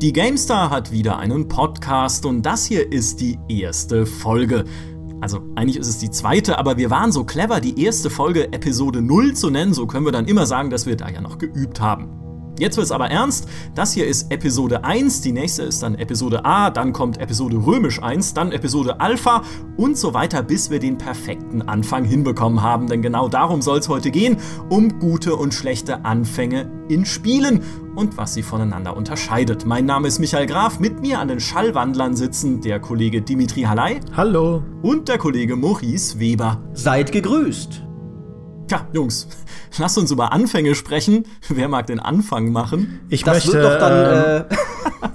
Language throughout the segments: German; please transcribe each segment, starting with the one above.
Die GameStar hat wieder einen Podcast und das hier ist die erste Folge. Also eigentlich ist es die zweite, aber wir waren so clever, die erste Folge Episode 0 zu nennen, so können wir dann immer sagen, dass wir da ja noch geübt haben. Jetzt wird es aber ernst. Das hier ist Episode 1, die nächste ist dann Episode A, dann kommt Episode Römisch 1, dann Episode Alpha und so weiter, bis wir den perfekten Anfang hinbekommen haben. Denn genau darum soll es heute gehen, um gute und schlechte Anfänge in Spielen und was sie voneinander unterscheidet. Mein Name ist Michael Graf, mit mir an den Schallwandlern sitzen der Kollege Dimitri Hallei. Hallo. Und der Kollege Maurice Weber. Seid gegrüßt. Tja, Jungs, lasst uns über Anfänge sprechen. Wer mag den Anfang machen? Ich das möchte. Wird doch dann, äh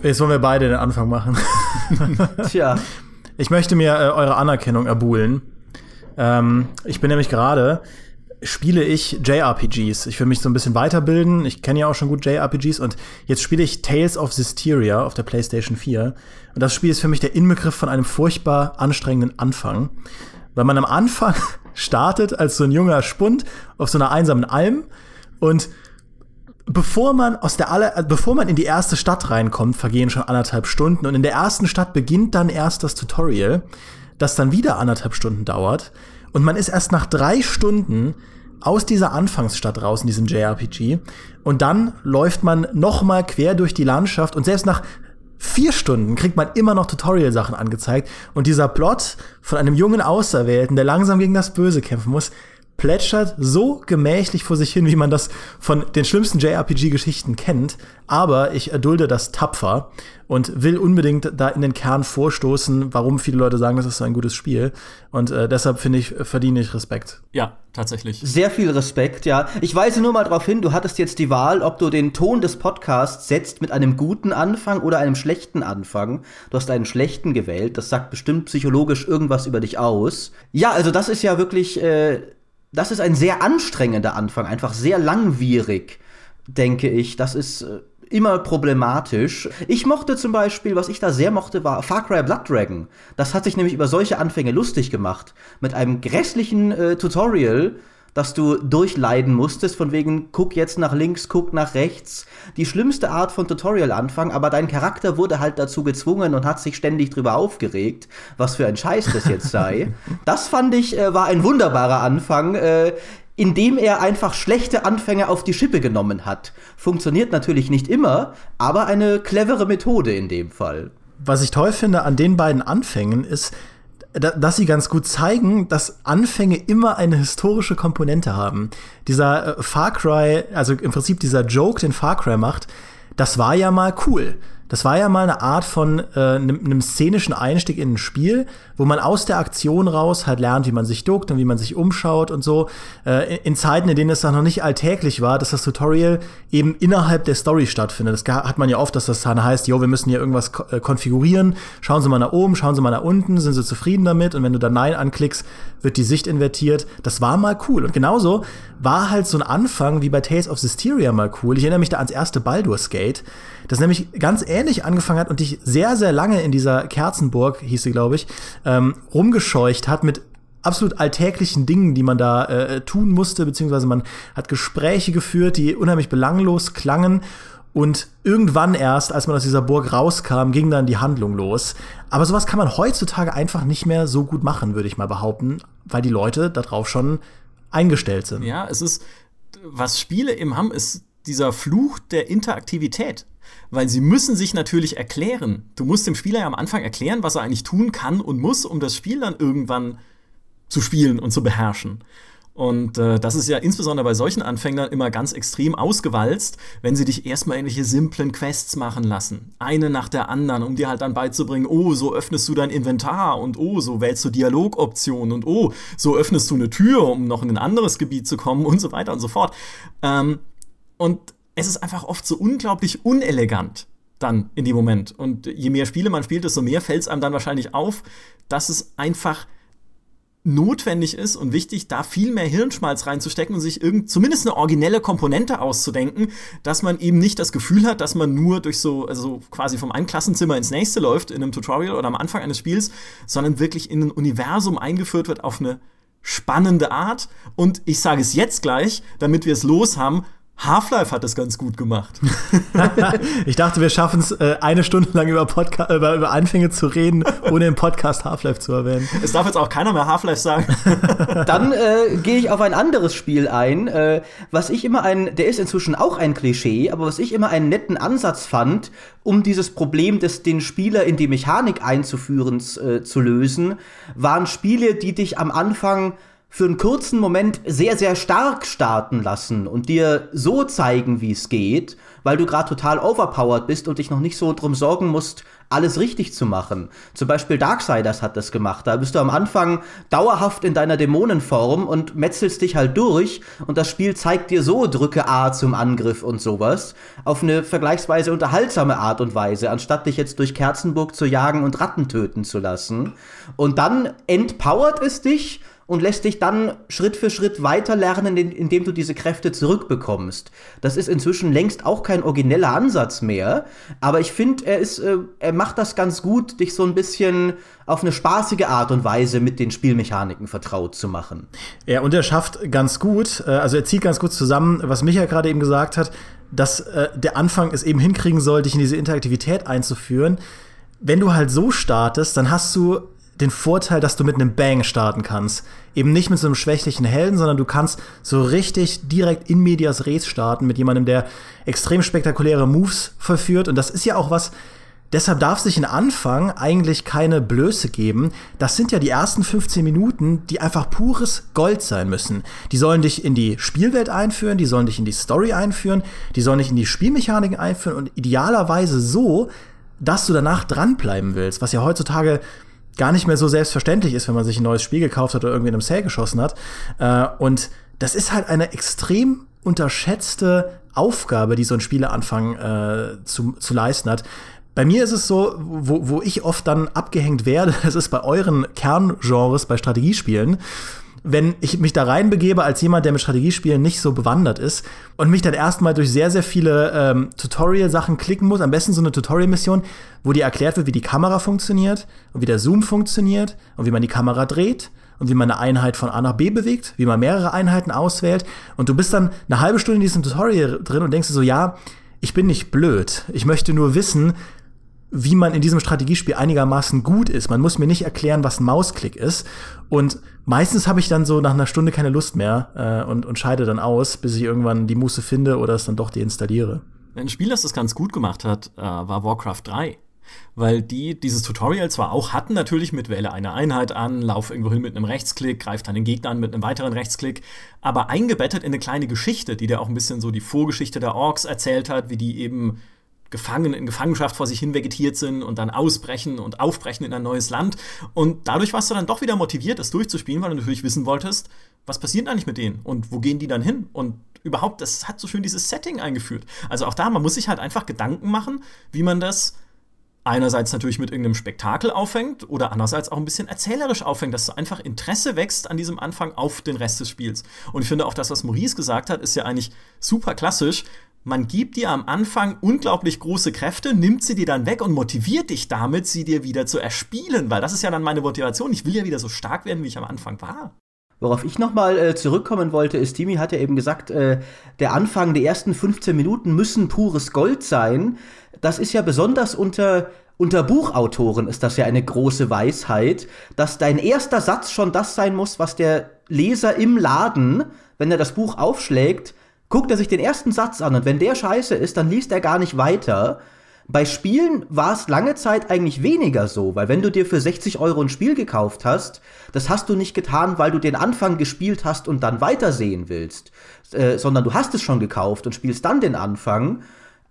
jetzt wollen wir beide den Anfang machen. Tja. Ich möchte mir äh, eure Anerkennung erbuhlen. Ähm, ich bin nämlich gerade spiele ich JRPGs. Ich will mich so ein bisschen weiterbilden. Ich kenne ja auch schon gut JRPGs und jetzt spiele ich Tales of Systeria auf der PlayStation 4. Und das Spiel ist für mich der Inbegriff von einem furchtbar anstrengenden Anfang. Weil man am Anfang startet als so ein junger Spund auf so einer einsamen Alm und bevor man aus der aller, bevor man in die erste Stadt reinkommt, vergehen schon anderthalb Stunden und in der ersten Stadt beginnt dann erst das Tutorial, das dann wieder anderthalb Stunden dauert und man ist erst nach drei Stunden aus dieser Anfangsstadt raus in diesem JRPG und dann läuft man noch mal quer durch die Landschaft und selbst nach vier Stunden kriegt man immer noch Tutorial-Sachen angezeigt. Und dieser Plot von einem jungen Auserwählten, der langsam gegen das Böse kämpfen muss, plätschert so gemächlich vor sich hin, wie man das von den schlimmsten JRPG-Geschichten kennt. Aber ich erdulde das tapfer und will unbedingt da in den Kern vorstoßen, warum viele Leute sagen, das ist so ein gutes Spiel. Und äh, deshalb finde ich, verdiene ich Respekt. Ja, tatsächlich. Sehr viel Respekt, ja. Ich weise nur mal darauf hin, du hattest jetzt die Wahl, ob du den Ton des Podcasts setzt mit einem guten Anfang oder einem schlechten Anfang. Du hast einen schlechten gewählt. Das sagt bestimmt psychologisch irgendwas über dich aus. Ja, also das ist ja wirklich. Äh, das ist ein sehr anstrengender Anfang, einfach sehr langwierig, denke ich. Das ist äh, immer problematisch. Ich mochte zum Beispiel, was ich da sehr mochte, war Far Cry Blood Dragon. Das hat sich nämlich über solche Anfänge lustig gemacht. Mit einem grässlichen äh, Tutorial, dass du durchleiden musstest, von wegen, guck jetzt nach links, guck nach rechts. Die schlimmste Art von Tutorial-Anfang, aber dein Charakter wurde halt dazu gezwungen und hat sich ständig drüber aufgeregt, was für ein Scheiß das jetzt sei. das fand ich, äh, war ein wunderbarer Anfang. Äh, indem er einfach schlechte Anfänge auf die Schippe genommen hat. Funktioniert natürlich nicht immer, aber eine clevere Methode in dem Fall. Was ich toll finde an den beiden Anfängen ist, dass sie ganz gut zeigen, dass Anfänge immer eine historische Komponente haben. Dieser äh, Far Cry, also im Prinzip dieser Joke, den Far Cry macht, das war ja mal cool. Das war ja mal eine Art von einem äh, szenischen Einstieg in ein Spiel, wo man aus der Aktion raus halt lernt, wie man sich duckt und wie man sich umschaut und so. Äh, in Zeiten, in denen es dann noch nicht alltäglich war, dass das Tutorial eben innerhalb der Story stattfindet. Das hat man ja oft, dass das dann heißt, jo, wir müssen hier irgendwas äh, konfigurieren. Schauen Sie mal nach oben, schauen Sie mal nach unten, sind Sie zufrieden damit? Und wenn du dann Nein anklickst, wird die Sicht invertiert. Das war mal cool. Und genauso war halt so ein Anfang wie bei Tales of Systeria mal cool. Ich erinnere mich da ans erste Baldur's Gate das nämlich ganz ähnlich angefangen hat und dich sehr, sehr lange in dieser Kerzenburg, hieß sie, glaube ich, ähm, rumgescheucht hat mit absolut alltäglichen Dingen, die man da äh, tun musste, beziehungsweise man hat Gespräche geführt, die unheimlich belanglos klangen. Und irgendwann erst, als man aus dieser Burg rauskam, ging dann die Handlung los. Aber sowas kann man heutzutage einfach nicht mehr so gut machen, würde ich mal behaupten, weil die Leute darauf schon eingestellt sind. Ja, es ist, was Spiele eben haben, ist dieser Fluch der Interaktivität. Weil sie müssen sich natürlich erklären. Du musst dem Spieler ja am Anfang erklären, was er eigentlich tun kann und muss, um das Spiel dann irgendwann zu spielen und zu beherrschen. Und äh, das ist ja insbesondere bei solchen Anfängern immer ganz extrem ausgewalzt, wenn sie dich erstmal irgendwelche simplen Quests machen lassen. Eine nach der anderen, um dir halt dann beizubringen, oh, so öffnest du dein Inventar und oh, so wählst du Dialogoptionen und oh, so öffnest du eine Tür, um noch in ein anderes Gebiet zu kommen und so weiter und so fort. Ähm, und es ist einfach oft so unglaublich unelegant dann in dem Moment. Und je mehr Spiele man spielt, desto mehr fällt es einem dann wahrscheinlich auf, dass es einfach notwendig ist und wichtig, da viel mehr Hirnschmalz reinzustecken und sich irgend zumindest eine originelle Komponente auszudenken, dass man eben nicht das Gefühl hat, dass man nur durch so, also quasi vom einen Klassenzimmer ins nächste läuft in einem Tutorial oder am Anfang eines Spiels, sondern wirklich in ein Universum eingeführt wird auf eine spannende Art. Und ich sage es jetzt gleich, damit wir es los haben, Half-Life hat das ganz gut gemacht. ich dachte, wir schaffen es, äh, eine Stunde lang über, Podca über, über Anfänge zu reden, ohne im Podcast Half-Life zu erwähnen. Es darf jetzt auch keiner mehr Half-Life sagen. Dann äh, gehe ich auf ein anderes Spiel ein, äh, was ich immer ein, der ist inzwischen auch ein Klischee, aber was ich immer einen netten Ansatz fand, um dieses Problem des den Spieler in die Mechanik einzuführen äh, zu lösen, waren Spiele, die dich am Anfang für einen kurzen Moment sehr, sehr stark starten lassen und dir so zeigen, wie es geht, weil du gerade total overpowered bist und dich noch nicht so drum sorgen musst, alles richtig zu machen. Zum Beispiel Darksiders hat das gemacht. Da bist du am Anfang dauerhaft in deiner Dämonenform und metzelst dich halt durch und das Spiel zeigt dir so, drücke A zum Angriff und sowas, auf eine vergleichsweise unterhaltsame Art und Weise, anstatt dich jetzt durch Kerzenburg zu jagen und Ratten töten zu lassen. Und dann empowert es dich und lässt dich dann Schritt für Schritt weiter lernen, indem du diese Kräfte zurückbekommst. Das ist inzwischen längst auch kein origineller Ansatz mehr, aber ich finde, er ist, äh, er macht das ganz gut, dich so ein bisschen auf eine spaßige Art und Weise mit den Spielmechaniken vertraut zu machen. Ja, und er schafft ganz gut, äh, also er zieht ganz gut zusammen, was Micha gerade eben gesagt hat, dass äh, der Anfang es eben hinkriegen soll, dich in diese Interaktivität einzuführen. Wenn du halt so startest, dann hast du den Vorteil, dass du mit einem Bang starten kannst. Eben nicht mit so einem schwächlichen Helden, sondern du kannst so richtig direkt in medias res starten mit jemandem, der extrem spektakuläre Moves vollführt. Und das ist ja auch was, deshalb darf sich in Anfang eigentlich keine Blöße geben. Das sind ja die ersten 15 Minuten, die einfach pures Gold sein müssen. Die sollen dich in die Spielwelt einführen, die sollen dich in die Story einführen, die sollen dich in die Spielmechaniken einführen und idealerweise so, dass du danach dranbleiben willst, was ja heutzutage gar nicht mehr so selbstverständlich ist, wenn man sich ein neues Spiel gekauft hat oder irgendwie in einem Sale geschossen hat. Äh, und das ist halt eine extrem unterschätzte Aufgabe, die so ein Spieleanfang äh, zu, zu leisten hat. Bei mir ist es so, wo, wo ich oft dann abgehängt werde, das ist bei euren Kerngenres, bei Strategiespielen wenn ich mich da reinbegebe als jemand, der mit Strategiespielen nicht so bewandert ist und mich dann erstmal durch sehr, sehr viele ähm, Tutorial-Sachen klicken muss, am besten so eine Tutorial-Mission, wo dir erklärt wird, wie die Kamera funktioniert und wie der Zoom funktioniert und wie man die Kamera dreht und wie man eine Einheit von A nach B bewegt, wie man mehrere Einheiten auswählt. Und du bist dann eine halbe Stunde in diesem Tutorial drin und denkst dir so, ja, ich bin nicht blöd. Ich möchte nur wissen, wie man in diesem Strategiespiel einigermaßen gut ist. Man muss mir nicht erklären, was ein Mausklick ist. Und meistens habe ich dann so nach einer Stunde keine Lust mehr äh, und, und scheide dann aus, bis ich irgendwann die Muße finde oder es dann doch deinstalliere. Ein Spiel, das das ganz gut gemacht hat, äh, war Warcraft 3 weil die dieses Tutorial zwar auch hatten, natürlich mit wähle eine Einheit an, lauf irgendwo hin mit einem Rechtsklick, greif dann den Gegner an mit einem weiteren Rechtsklick, aber eingebettet in eine kleine Geschichte, die dir auch ein bisschen so die Vorgeschichte der Orks erzählt hat, wie die eben gefangen in Gefangenschaft vor sich hin vegetiert sind und dann ausbrechen und aufbrechen in ein neues Land. Und dadurch warst du dann doch wieder motiviert, das durchzuspielen, weil du natürlich wissen wolltest, was passiert eigentlich mit denen und wo gehen die dann hin? Und überhaupt, das hat so schön dieses Setting eingeführt. Also auch da, man muss sich halt einfach Gedanken machen, wie man das einerseits natürlich mit irgendeinem Spektakel auffängt oder andererseits auch ein bisschen erzählerisch auffängt, dass einfach Interesse wächst an diesem Anfang auf den Rest des Spiels. Und ich finde auch das, was Maurice gesagt hat, ist ja eigentlich super klassisch, man gibt dir am Anfang unglaublich große Kräfte, nimmt sie dir dann weg und motiviert dich damit, sie dir wieder zu erspielen, weil das ist ja dann meine Motivation. Ich will ja wieder so stark werden, wie ich am Anfang war. Worauf ich nochmal äh, zurückkommen wollte, ist, Timi hat ja eben gesagt, äh, der Anfang, die ersten 15 Minuten müssen pures Gold sein. Das ist ja besonders unter, unter Buchautoren ist das ja eine große Weisheit, dass dein erster Satz schon das sein muss, was der Leser im Laden, wenn er das Buch aufschlägt, guckt er sich den ersten Satz an und wenn der scheiße ist, dann liest er gar nicht weiter. Bei Spielen war es lange Zeit eigentlich weniger so, weil wenn du dir für 60 Euro ein Spiel gekauft hast, das hast du nicht getan, weil du den Anfang gespielt hast und dann weitersehen willst, äh, sondern du hast es schon gekauft und spielst dann den Anfang.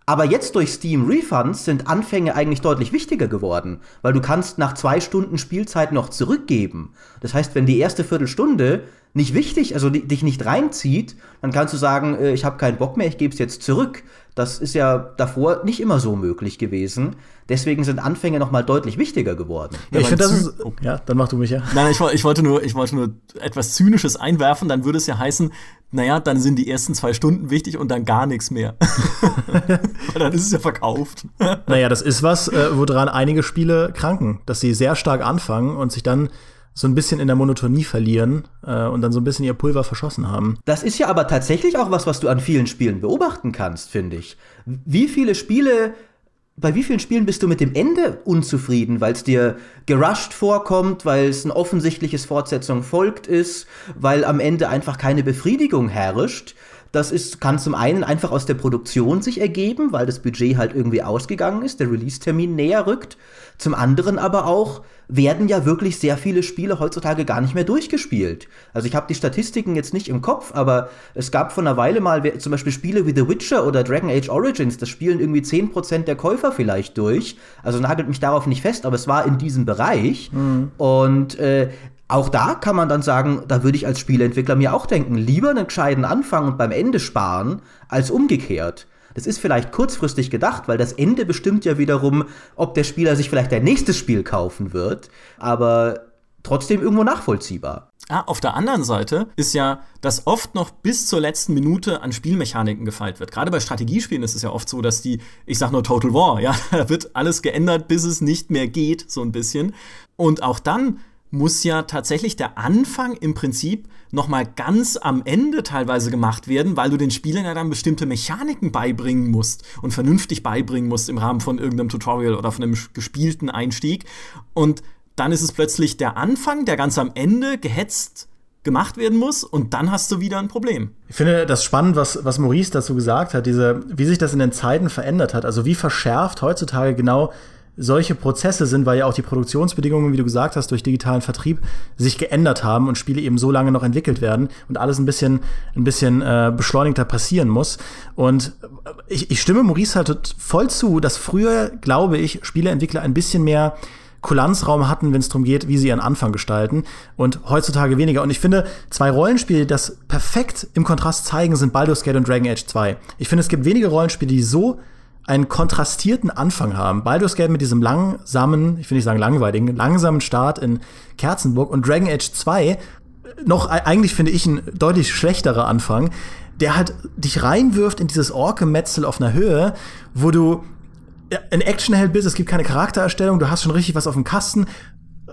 Aber jetzt durch Steam Refunds sind Anfänge eigentlich deutlich wichtiger geworden, weil du kannst nach zwei Stunden Spielzeit noch zurückgeben. Das heißt, wenn die erste Viertelstunde nicht wichtig, also dich nicht reinzieht, dann kannst du sagen, äh, ich habe keinen Bock mehr, ich gebe es jetzt zurück. Das ist ja davor nicht immer so möglich gewesen. Deswegen sind Anfänge noch mal deutlich wichtiger geworden. Ja, ich finde, das ist. Oh. Ja, dann mach du mich ja. Nein, ich, ich, wollte nur, ich wollte nur etwas Zynisches einwerfen. Dann würde es ja heißen, naja, dann sind die ersten zwei Stunden wichtig und dann gar nichts mehr. Weil dann ist es ja verkauft. naja, das ist was, äh, woran einige Spiele kranken, dass sie sehr stark anfangen und sich dann so ein bisschen in der Monotonie verlieren äh, und dann so ein bisschen ihr Pulver verschossen haben. Das ist ja aber tatsächlich auch was, was du an vielen Spielen beobachten kannst, finde ich. Wie viele Spiele bei wie vielen Spielen bist du mit dem Ende unzufrieden, weil es dir gerusht vorkommt, weil es ein offensichtliches Fortsetzung folgt ist, weil am Ende einfach keine Befriedigung herrscht? Das ist, kann zum einen einfach aus der Produktion sich ergeben, weil das Budget halt irgendwie ausgegangen ist, der Release-Termin näher rückt. Zum anderen aber auch werden ja wirklich sehr viele Spiele heutzutage gar nicht mehr durchgespielt. Also ich habe die Statistiken jetzt nicht im Kopf, aber es gab vor einer Weile mal zum Beispiel Spiele wie The Witcher oder Dragon Age Origins, das spielen irgendwie 10% der Käufer vielleicht durch. Also nagelt mich darauf nicht fest, aber es war in diesem Bereich. Mhm. Und äh, auch da kann man dann sagen, da würde ich als Spieleentwickler mir auch denken, lieber einen gescheiten Anfang und beim Ende sparen, als umgekehrt. Das ist vielleicht kurzfristig gedacht, weil das Ende bestimmt ja wiederum, ob der Spieler sich vielleicht ein nächstes Spiel kaufen wird, aber trotzdem irgendwo nachvollziehbar. Ah, auf der anderen Seite ist ja, dass oft noch bis zur letzten Minute an Spielmechaniken gefeilt wird. Gerade bei Strategiespielen ist es ja oft so, dass die, ich sag nur Total War, ja, da wird alles geändert, bis es nicht mehr geht, so ein bisschen. Und auch dann muss ja tatsächlich der Anfang im Prinzip noch mal ganz am Ende teilweise gemacht werden, weil du den Spielern ja dann bestimmte Mechaniken beibringen musst und vernünftig beibringen musst im Rahmen von irgendeinem Tutorial oder von einem gespielten Einstieg. Und dann ist es plötzlich der Anfang, der ganz am Ende gehetzt gemacht werden muss und dann hast du wieder ein Problem. Ich finde das spannend, was, was Maurice dazu gesagt hat, diese, wie sich das in den Zeiten verändert hat. Also wie verschärft heutzutage genau solche Prozesse sind, weil ja auch die Produktionsbedingungen, wie du gesagt hast, durch digitalen Vertrieb sich geändert haben und Spiele eben so lange noch entwickelt werden und alles ein bisschen, ein bisschen äh, beschleunigter passieren muss. Und ich, ich stimme Maurice halt voll zu, dass früher, glaube ich, Spieleentwickler ein bisschen mehr Kulanzraum hatten, wenn es darum geht, wie sie ihren Anfang gestalten und heutzutage weniger. Und ich finde, zwei Rollenspiele, die das perfekt im Kontrast zeigen, sind Baldur's Gate und Dragon Age 2. Ich finde, es gibt wenige Rollenspiele, die so einen kontrastierten Anfang haben. Baldur's Gate mit diesem langsamen, ich will nicht sagen langweiligen, langsamen Start in Kerzenburg und Dragon Age 2 noch eigentlich finde ich ein deutlich schlechterer Anfang, der halt dich reinwirft in dieses Orke-Metzel auf einer Höhe, wo du ein Actionheld bist, es gibt keine Charaktererstellung, du hast schon richtig was auf dem Kasten,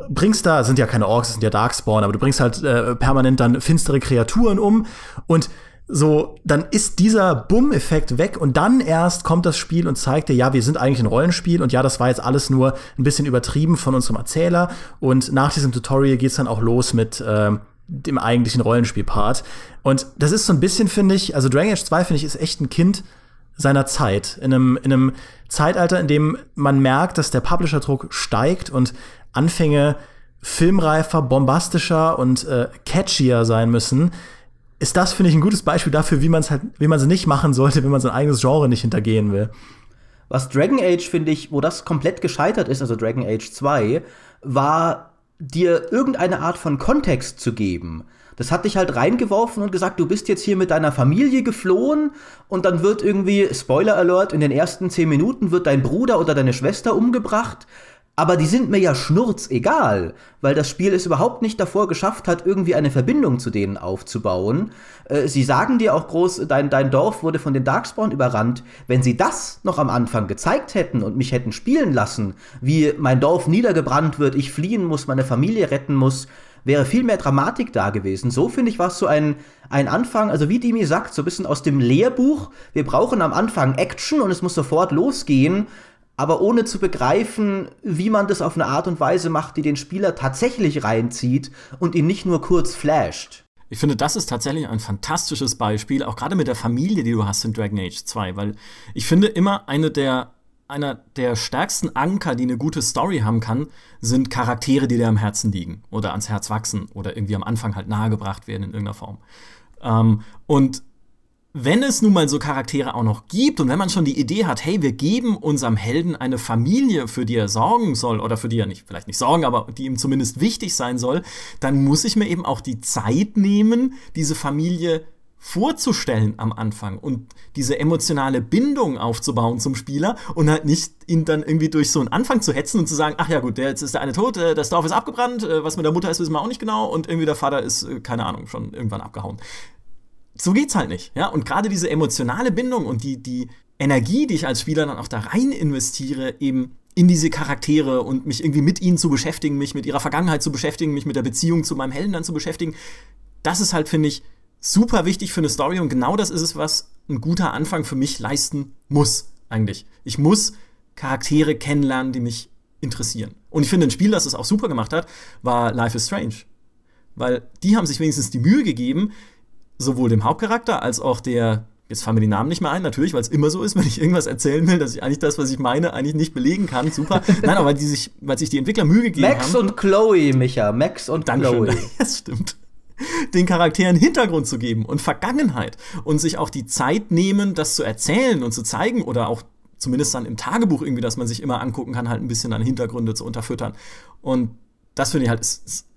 bringst da, sind ja keine Orks, es sind ja Darkspawn, aber du bringst halt äh, permanent dann finstere Kreaturen um und so, dann ist dieser Bumm-Effekt weg und dann erst kommt das Spiel und zeigt dir, ja, wir sind eigentlich ein Rollenspiel und ja, das war jetzt alles nur ein bisschen übertrieben von unserem Erzähler und nach diesem Tutorial geht's dann auch los mit äh, dem eigentlichen Rollenspiel-Part. Und das ist so ein bisschen, finde ich, also Dragon Age 2, finde ich, ist echt ein Kind seiner Zeit. In einem, in einem Zeitalter, in dem man merkt, dass der Publisher-Druck steigt und Anfänge filmreifer, bombastischer und äh, catchier sein müssen ist das, finde ich, ein gutes Beispiel dafür, wie man es halt, wie man es nicht machen sollte, wenn man sein eigenes Genre nicht hintergehen will. Was Dragon Age, finde ich, wo das komplett gescheitert ist, also Dragon Age 2, war dir irgendeine Art von Kontext zu geben. Das hat dich halt reingeworfen und gesagt, du bist jetzt hier mit deiner Familie geflohen und dann wird irgendwie, Spoiler Alert, in den ersten zehn Minuten wird dein Bruder oder deine Schwester umgebracht aber die sind mir ja schnurzegal, weil das Spiel es überhaupt nicht davor geschafft hat, irgendwie eine Verbindung zu denen aufzubauen. Äh, sie sagen dir auch groß, dein, dein Dorf wurde von den Darkspawn überrannt. Wenn sie das noch am Anfang gezeigt hätten und mich hätten spielen lassen, wie mein Dorf niedergebrannt wird, ich fliehen muss, meine Familie retten muss, wäre viel mehr Dramatik da gewesen. So finde ich, war es so ein, ein Anfang, also wie Dimi sagt, so ein bisschen aus dem Lehrbuch. Wir brauchen am Anfang Action und es muss sofort losgehen aber ohne zu begreifen, wie man das auf eine Art und Weise macht, die den Spieler tatsächlich reinzieht und ihn nicht nur kurz flasht. Ich finde, das ist tatsächlich ein fantastisches Beispiel, auch gerade mit der Familie, die du hast in Dragon Age 2, weil ich finde immer eine der einer der stärksten Anker, die eine gute Story haben kann, sind Charaktere, die dir am Herzen liegen oder ans Herz wachsen oder irgendwie am Anfang halt nahegebracht werden in irgendeiner Form. Ähm, und wenn es nun mal so Charaktere auch noch gibt und wenn man schon die Idee hat, hey, wir geben unserem Helden eine Familie, für die er sorgen soll oder für die er nicht, vielleicht nicht sorgen, aber die ihm zumindest wichtig sein soll, dann muss ich mir eben auch die Zeit nehmen, diese Familie vorzustellen am Anfang und diese emotionale Bindung aufzubauen zum Spieler und halt nicht ihn dann irgendwie durch so einen Anfang zu hetzen und zu sagen, ach ja gut, jetzt ist der eine tot, äh, das Dorf ist abgebrannt, äh, was mit der Mutter ist, wissen wir auch nicht genau und irgendwie der Vater ist, äh, keine Ahnung, schon irgendwann abgehauen so geht's halt nicht. Ja? Und gerade diese emotionale Bindung und die, die Energie, die ich als Spieler dann auch da rein investiere, eben in diese Charaktere und mich irgendwie mit ihnen zu beschäftigen, mich mit ihrer Vergangenheit zu beschäftigen, mich mit der Beziehung zu meinem Helden dann zu beschäftigen. Das ist halt, finde ich, super wichtig für eine Story und genau das ist es, was ein guter Anfang für mich leisten muss, eigentlich. Ich muss Charaktere kennenlernen, die mich interessieren. Und ich finde, ein Spiel, das es auch super gemacht hat, war Life is Strange. Weil die haben sich wenigstens die Mühe gegeben, sowohl dem Hauptcharakter als auch der, jetzt fallen mir die Namen nicht mehr ein, natürlich, weil es immer so ist, wenn ich irgendwas erzählen will, dass ich eigentlich das, was ich meine, eigentlich nicht belegen kann. Super. Nein, aber weil, die sich, weil sich die Entwickler Mühe gegeben Max haben. Max und Chloe, Micha. Max und Dankeschön. Chloe. Das stimmt den Charakteren Hintergrund zu geben und Vergangenheit und sich auch die Zeit nehmen, das zu erzählen und zu zeigen oder auch zumindest dann im Tagebuch irgendwie, dass man sich immer angucken kann, halt ein bisschen an Hintergründe zu unterfüttern. Und das finde ich halt ist, ist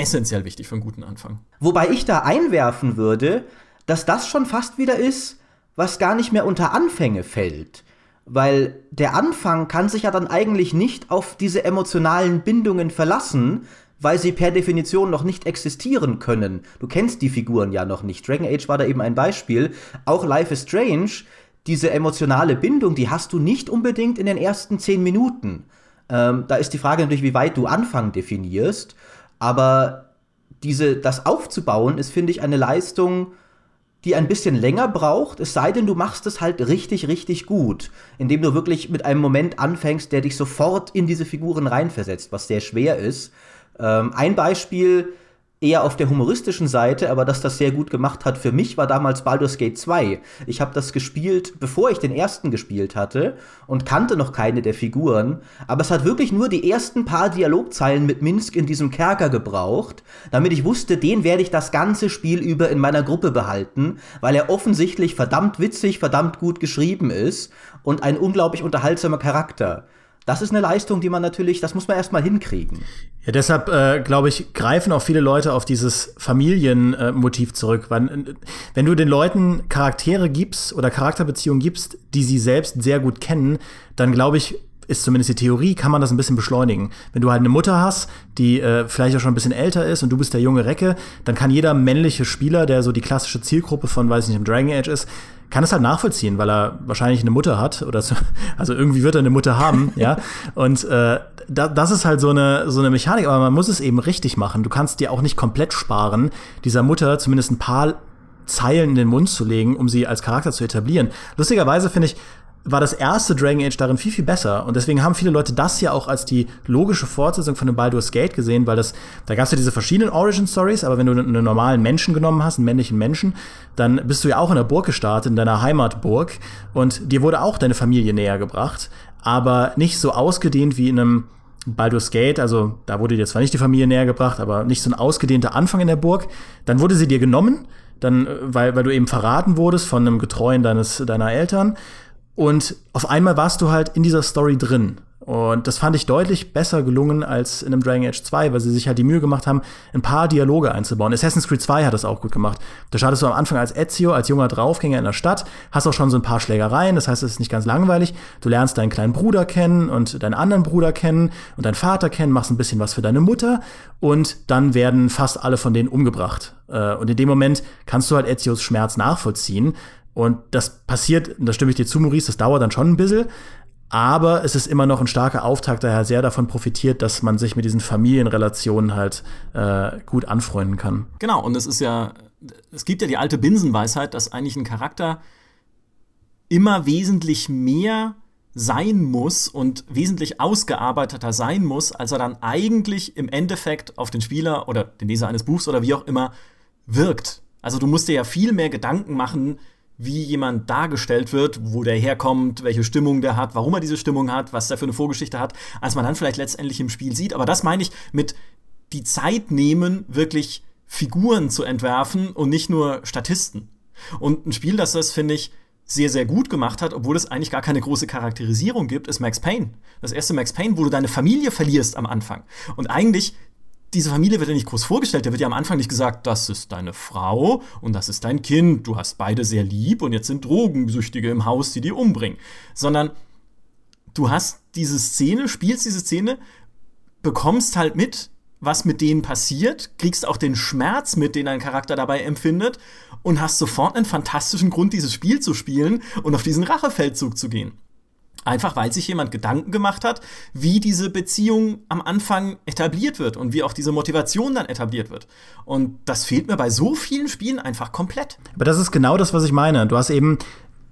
essentiell wichtig für einen guten Anfang. Wobei ich da einwerfen würde, dass das schon fast wieder ist, was gar nicht mehr unter Anfänge fällt. Weil der Anfang kann sich ja dann eigentlich nicht auf diese emotionalen Bindungen verlassen, weil sie per Definition noch nicht existieren können. Du kennst die Figuren ja noch nicht. Dragon Age war da eben ein Beispiel. Auch Life is Strange, diese emotionale Bindung, die hast du nicht unbedingt in den ersten zehn Minuten. Ähm, da ist die Frage natürlich, wie weit du Anfang definierst. Aber diese, das aufzubauen, ist, finde ich, eine Leistung, die ein bisschen länger braucht, es sei denn, du machst es halt richtig, richtig gut, indem du wirklich mit einem Moment anfängst, der dich sofort in diese Figuren reinversetzt, was sehr schwer ist. Ähm, ein Beispiel eher auf der humoristischen Seite, aber dass das sehr gut gemacht hat für mich, war damals Baldur's Gate 2. Ich habe das gespielt, bevor ich den ersten gespielt hatte und kannte noch keine der Figuren, aber es hat wirklich nur die ersten paar Dialogzeilen mit Minsk in diesem Kerker gebraucht, damit ich wusste, den werde ich das ganze Spiel über in meiner Gruppe behalten, weil er offensichtlich verdammt witzig, verdammt gut geschrieben ist und ein unglaublich unterhaltsamer Charakter das ist eine Leistung, die man natürlich, das muss man erstmal hinkriegen. Ja, deshalb äh, glaube ich, greifen auch viele Leute auf dieses Familienmotiv äh, zurück. Äh, wenn du den Leuten Charaktere gibst oder Charakterbeziehungen gibst, die sie selbst sehr gut kennen, dann glaube ich, ist zumindest die Theorie, kann man das ein bisschen beschleunigen. Wenn du halt eine Mutter hast, die äh, vielleicht auch schon ein bisschen älter ist und du bist der junge Recke, dann kann jeder männliche Spieler, der so die klassische Zielgruppe von, weiß ich nicht, im Dragon Age ist, kann es halt nachvollziehen, weil er wahrscheinlich eine Mutter hat oder so, also irgendwie wird er eine Mutter haben, ja. Und äh, da, das ist halt so eine so eine Mechanik, aber man muss es eben richtig machen. Du kannst dir auch nicht komplett sparen, dieser Mutter zumindest ein paar Zeilen in den Mund zu legen, um sie als Charakter zu etablieren. Lustigerweise finde ich, war das erste Dragon Age darin viel, viel besser. Und deswegen haben viele Leute das ja auch als die logische Fortsetzung von dem Baldur's Gate gesehen, weil das, da gab es ja diese verschiedenen Origin Stories, aber wenn du einen normalen Menschen genommen hast, einen männlichen Menschen, dann bist du ja auch in der Burg gestartet, in deiner Heimatburg, und dir wurde auch deine Familie näher gebracht, aber nicht so ausgedehnt wie in einem Baldur's Gate, also da wurde dir zwar nicht die Familie näher gebracht, aber nicht so ein ausgedehnter Anfang in der Burg. Dann wurde sie dir genommen, dann, weil, weil du eben verraten wurdest von einem Getreuen deines, deiner Eltern. Und auf einmal warst du halt in dieser Story drin. Und das fand ich deutlich besser gelungen als in einem Dragon Age 2, weil sie sich halt die Mühe gemacht haben, ein paar Dialoge einzubauen. Assassin's Creed 2 hat das auch gut gemacht. Da startest du am Anfang als Ezio, als junger Draufgänger in der Stadt, hast auch schon so ein paar Schlägereien, das heißt, es ist nicht ganz langweilig. Du lernst deinen kleinen Bruder kennen und deinen anderen Bruder kennen und deinen Vater kennen, machst ein bisschen was für deine Mutter und dann werden fast alle von denen umgebracht. Äh, und in dem Moment kannst du halt Ezios Schmerz nachvollziehen und das passiert, da stimme ich dir zu, Maurice, das dauert dann schon ein bisschen. Aber es ist immer noch ein starker Auftakt, der sehr davon profitiert, dass man sich mit diesen Familienrelationen halt äh, gut anfreunden kann. Genau, und es ist ja, es gibt ja die alte Binsenweisheit, dass eigentlich ein Charakter immer wesentlich mehr sein muss und wesentlich ausgearbeiteter sein muss, als er dann eigentlich im Endeffekt auf den Spieler oder den Leser eines Buchs oder wie auch immer wirkt. Also du musst dir ja viel mehr Gedanken machen, wie jemand dargestellt wird, wo der herkommt, welche Stimmung der hat, warum er diese Stimmung hat, was der für eine Vorgeschichte hat, als man dann vielleicht letztendlich im Spiel sieht. Aber das meine ich mit die Zeit nehmen, wirklich Figuren zu entwerfen und nicht nur Statisten. Und ein Spiel, das das, finde ich, sehr, sehr gut gemacht hat, obwohl es eigentlich gar keine große Charakterisierung gibt, ist Max Payne. Das erste Max Payne, wo du deine Familie verlierst am Anfang. Und eigentlich diese Familie wird ja nicht groß vorgestellt. Da wird ja am Anfang nicht gesagt, das ist deine Frau und das ist dein Kind. Du hast beide sehr lieb und jetzt sind Drogensüchtige im Haus, die die umbringen. Sondern du hast diese Szene, spielst diese Szene, bekommst halt mit, was mit denen passiert, kriegst auch den Schmerz mit, den dein Charakter dabei empfindet und hast sofort einen fantastischen Grund, dieses Spiel zu spielen und auf diesen Rachefeldzug zu gehen. Einfach weil sich jemand Gedanken gemacht hat, wie diese Beziehung am Anfang etabliert wird und wie auch diese Motivation dann etabliert wird. Und das fehlt mir bei so vielen Spielen einfach komplett. Aber das ist genau das, was ich meine. Du hast eben,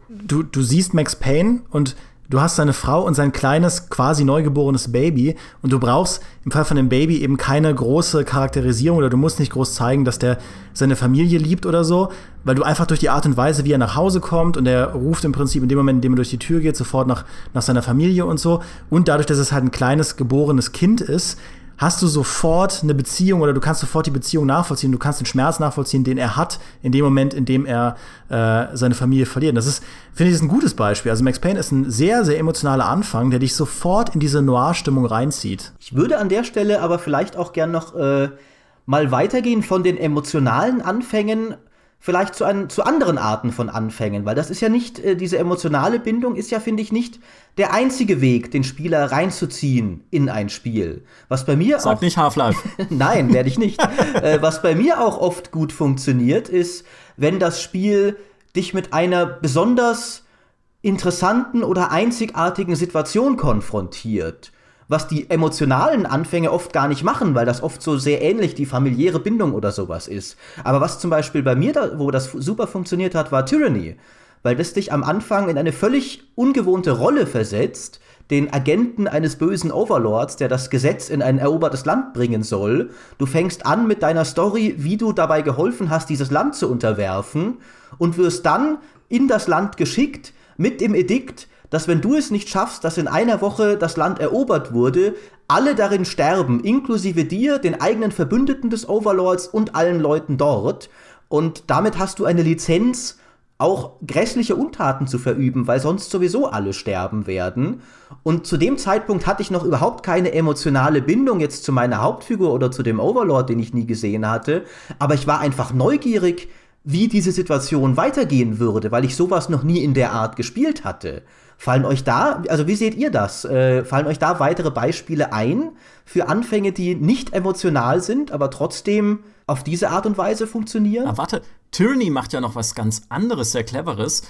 du, du siehst Max Payne und Du hast seine Frau und sein kleines, quasi neugeborenes Baby und du brauchst im Fall von dem Baby eben keine große Charakterisierung oder du musst nicht groß zeigen, dass der seine Familie liebt oder so, weil du einfach durch die Art und Weise, wie er nach Hause kommt und er ruft im Prinzip in dem Moment, in dem er durch die Tür geht, sofort nach, nach seiner Familie und so. Und dadurch, dass es halt ein kleines, geborenes Kind ist, hast du sofort eine Beziehung oder du kannst sofort die Beziehung nachvollziehen, du kannst den Schmerz nachvollziehen, den er hat in dem Moment, in dem er äh, seine Familie verliert. das ist, finde ich, ist ein gutes Beispiel. Also Max Payne ist ein sehr, sehr emotionaler Anfang, der dich sofort in diese Noir-Stimmung reinzieht. Ich würde an der Stelle aber vielleicht auch gern noch äh, mal weitergehen von den emotionalen Anfängen vielleicht zu, ein, zu anderen Arten von Anfängen, weil das ist ja nicht, äh, diese emotionale Bindung ist ja, finde ich, nicht der einzige Weg, den Spieler reinzuziehen in ein Spiel. Was bei mir Sag auch, nicht Half-Life. Nein, werde ich nicht. äh, was bei mir auch oft gut funktioniert, ist, wenn das Spiel dich mit einer besonders interessanten oder einzigartigen Situation konfrontiert was die emotionalen Anfänge oft gar nicht machen, weil das oft so sehr ähnlich die familiäre Bindung oder sowas ist. Aber was zum Beispiel bei mir, da, wo das super funktioniert hat, war Tyranny. Weil das dich am Anfang in eine völlig ungewohnte Rolle versetzt, den Agenten eines bösen Overlords, der das Gesetz in ein erobertes Land bringen soll. Du fängst an mit deiner Story, wie du dabei geholfen hast, dieses Land zu unterwerfen und wirst dann in das Land geschickt mit dem Edikt, dass wenn du es nicht schaffst, dass in einer Woche das Land erobert wurde, alle darin sterben, inklusive dir, den eigenen Verbündeten des Overlords und allen Leuten dort. Und damit hast du eine Lizenz, auch grässliche Untaten zu verüben, weil sonst sowieso alle sterben werden. Und zu dem Zeitpunkt hatte ich noch überhaupt keine emotionale Bindung jetzt zu meiner Hauptfigur oder zu dem Overlord, den ich nie gesehen hatte. Aber ich war einfach neugierig, wie diese Situation weitergehen würde, weil ich sowas noch nie in der Art gespielt hatte. Fallen euch da, also wie seht ihr das? Äh, fallen euch da weitere Beispiele ein für Anfänge, die nicht emotional sind, aber trotzdem auf diese Art und Weise funktionieren? Aber warte, Tyranny macht ja noch was ganz anderes, sehr cleveres.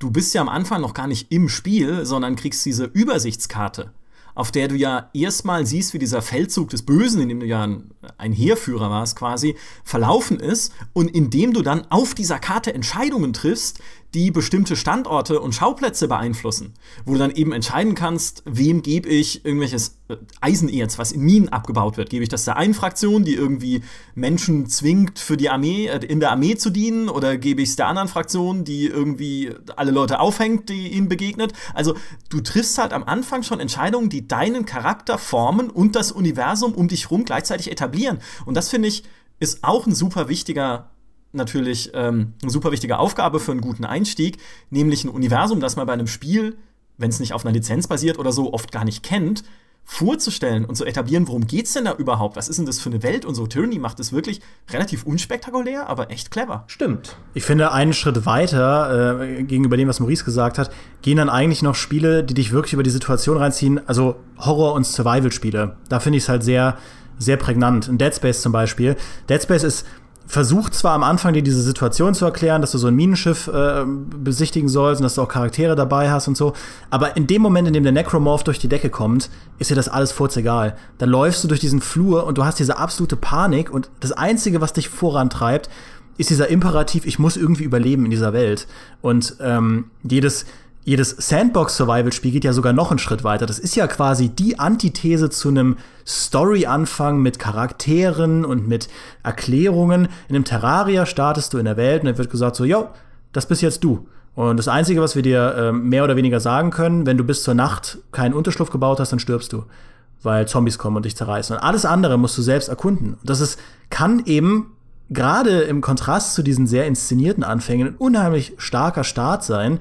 Du bist ja am Anfang noch gar nicht im Spiel, sondern kriegst diese Übersichtskarte auf der du ja erstmal siehst, wie dieser Feldzug des Bösen, in dem du ja ein, ein Heerführer warst quasi, verlaufen ist und indem du dann auf dieser Karte Entscheidungen triffst, die bestimmte Standorte und Schauplätze beeinflussen, wo du dann eben entscheiden kannst, wem gebe ich irgendwelches äh, Eisenerz, was in Minen abgebaut wird. Gebe ich das der einen Fraktion, die irgendwie Menschen zwingt, für die Armee, äh, in der Armee zu dienen, oder gebe ich es der anderen Fraktion, die irgendwie alle Leute aufhängt, die ihnen begegnet? Also du triffst halt am Anfang schon Entscheidungen, die deinen Charakter formen und das Universum um dich herum gleichzeitig etablieren. Und das finde ich ist auch ein super wichtiger natürlich ähm, eine super wichtige Aufgabe für einen guten Einstieg, nämlich ein Universum, das man bei einem Spiel, wenn es nicht auf einer Lizenz basiert oder so, oft gar nicht kennt, vorzustellen und zu etablieren, worum geht's denn da überhaupt? Was ist denn das für eine Welt? Und so Tyranny macht es wirklich relativ unspektakulär, aber echt clever. Stimmt. Ich finde, einen Schritt weiter äh, gegenüber dem, was Maurice gesagt hat, gehen dann eigentlich noch Spiele, die dich wirklich über die Situation reinziehen, also Horror- und Survival-Spiele. Da finde ich es halt sehr, sehr prägnant. In Dead Space zum Beispiel. Dead Space ist versucht zwar am Anfang dir diese Situation zu erklären, dass du so ein Minenschiff äh, besichtigen sollst und dass du auch Charaktere dabei hast und so, aber in dem Moment, in dem der Necromorph durch die Decke kommt, ist dir das alles furzegal. Dann läufst du durch diesen Flur und du hast diese absolute Panik und das Einzige, was dich vorantreibt, ist dieser Imperativ, ich muss irgendwie überleben in dieser Welt. Und ähm, jedes, jedes Sandbox-Survival-Spiel geht ja sogar noch einen Schritt weiter. Das ist ja quasi die Antithese zu einem Story-Anfang mit Charakteren und mit Erklärungen. In einem Terraria startest du in der Welt und dann wird gesagt so, jo, das bist jetzt du. Und das Einzige, was wir dir äh, mehr oder weniger sagen können, wenn du bis zur Nacht keinen Unterschlupf gebaut hast, dann stirbst du. Weil Zombies kommen und dich zerreißen. Und alles andere musst du selbst erkunden. Und das ist, kann eben gerade im Kontrast zu diesen sehr inszenierten Anfängen ein unheimlich starker Start sein,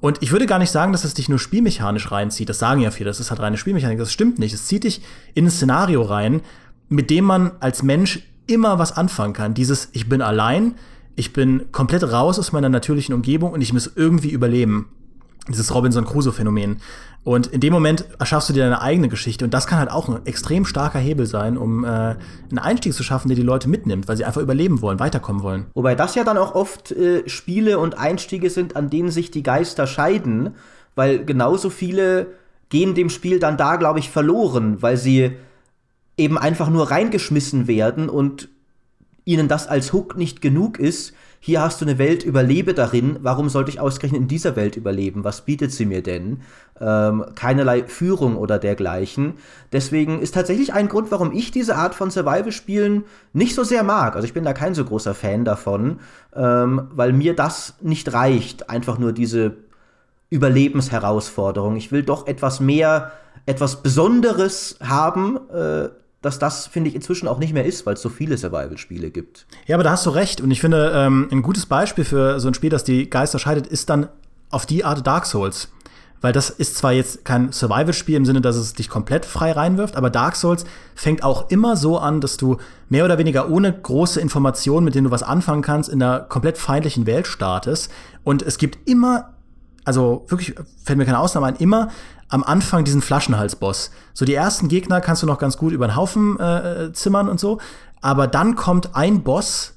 und ich würde gar nicht sagen, dass es dich nur spielmechanisch reinzieht. Das sagen ja viele, das ist halt reine Spielmechanik. Das stimmt nicht. Es zieht dich in ein Szenario rein, mit dem man als Mensch immer was anfangen kann. Dieses, ich bin allein, ich bin komplett raus aus meiner natürlichen Umgebung und ich muss irgendwie überleben dieses Robinson Crusoe-Phänomen. Und in dem Moment erschaffst du dir deine eigene Geschichte. Und das kann halt auch ein extrem starker Hebel sein, um äh, einen Einstieg zu schaffen, der die Leute mitnimmt, weil sie einfach überleben wollen, weiterkommen wollen. Wobei das ja dann auch oft äh, Spiele und Einstiege sind, an denen sich die Geister scheiden, weil genauso viele gehen dem Spiel dann da, glaube ich, verloren, weil sie eben einfach nur reingeschmissen werden und ihnen das als Hook nicht genug ist. Hier hast du eine Welt, überlebe darin. Warum sollte ich ausgerechnet in dieser Welt überleben? Was bietet sie mir denn? Ähm, keinerlei Führung oder dergleichen. Deswegen ist tatsächlich ein Grund, warum ich diese Art von Survival-Spielen nicht so sehr mag. Also ich bin da kein so großer Fan davon, ähm, weil mir das nicht reicht. Einfach nur diese Überlebensherausforderung. Ich will doch etwas mehr, etwas Besonderes haben, äh, dass das, finde ich, inzwischen auch nicht mehr ist, weil es so viele Survival-Spiele gibt. Ja, aber da hast du recht. Und ich finde, ähm, ein gutes Beispiel für so ein Spiel, das die Geister scheidet, ist dann auf die Art Dark Souls. Weil das ist zwar jetzt kein Survival-Spiel im Sinne, dass es dich komplett frei reinwirft, aber Dark Souls fängt auch immer so an, dass du mehr oder weniger ohne große Informationen, mit denen du was anfangen kannst, in einer komplett feindlichen Welt startest. Und es gibt immer also wirklich, fällt mir keine Ausnahme ein, immer am Anfang diesen Flaschenhalsboss. So die ersten Gegner kannst du noch ganz gut über den Haufen äh, zimmern und so, aber dann kommt ein Boss,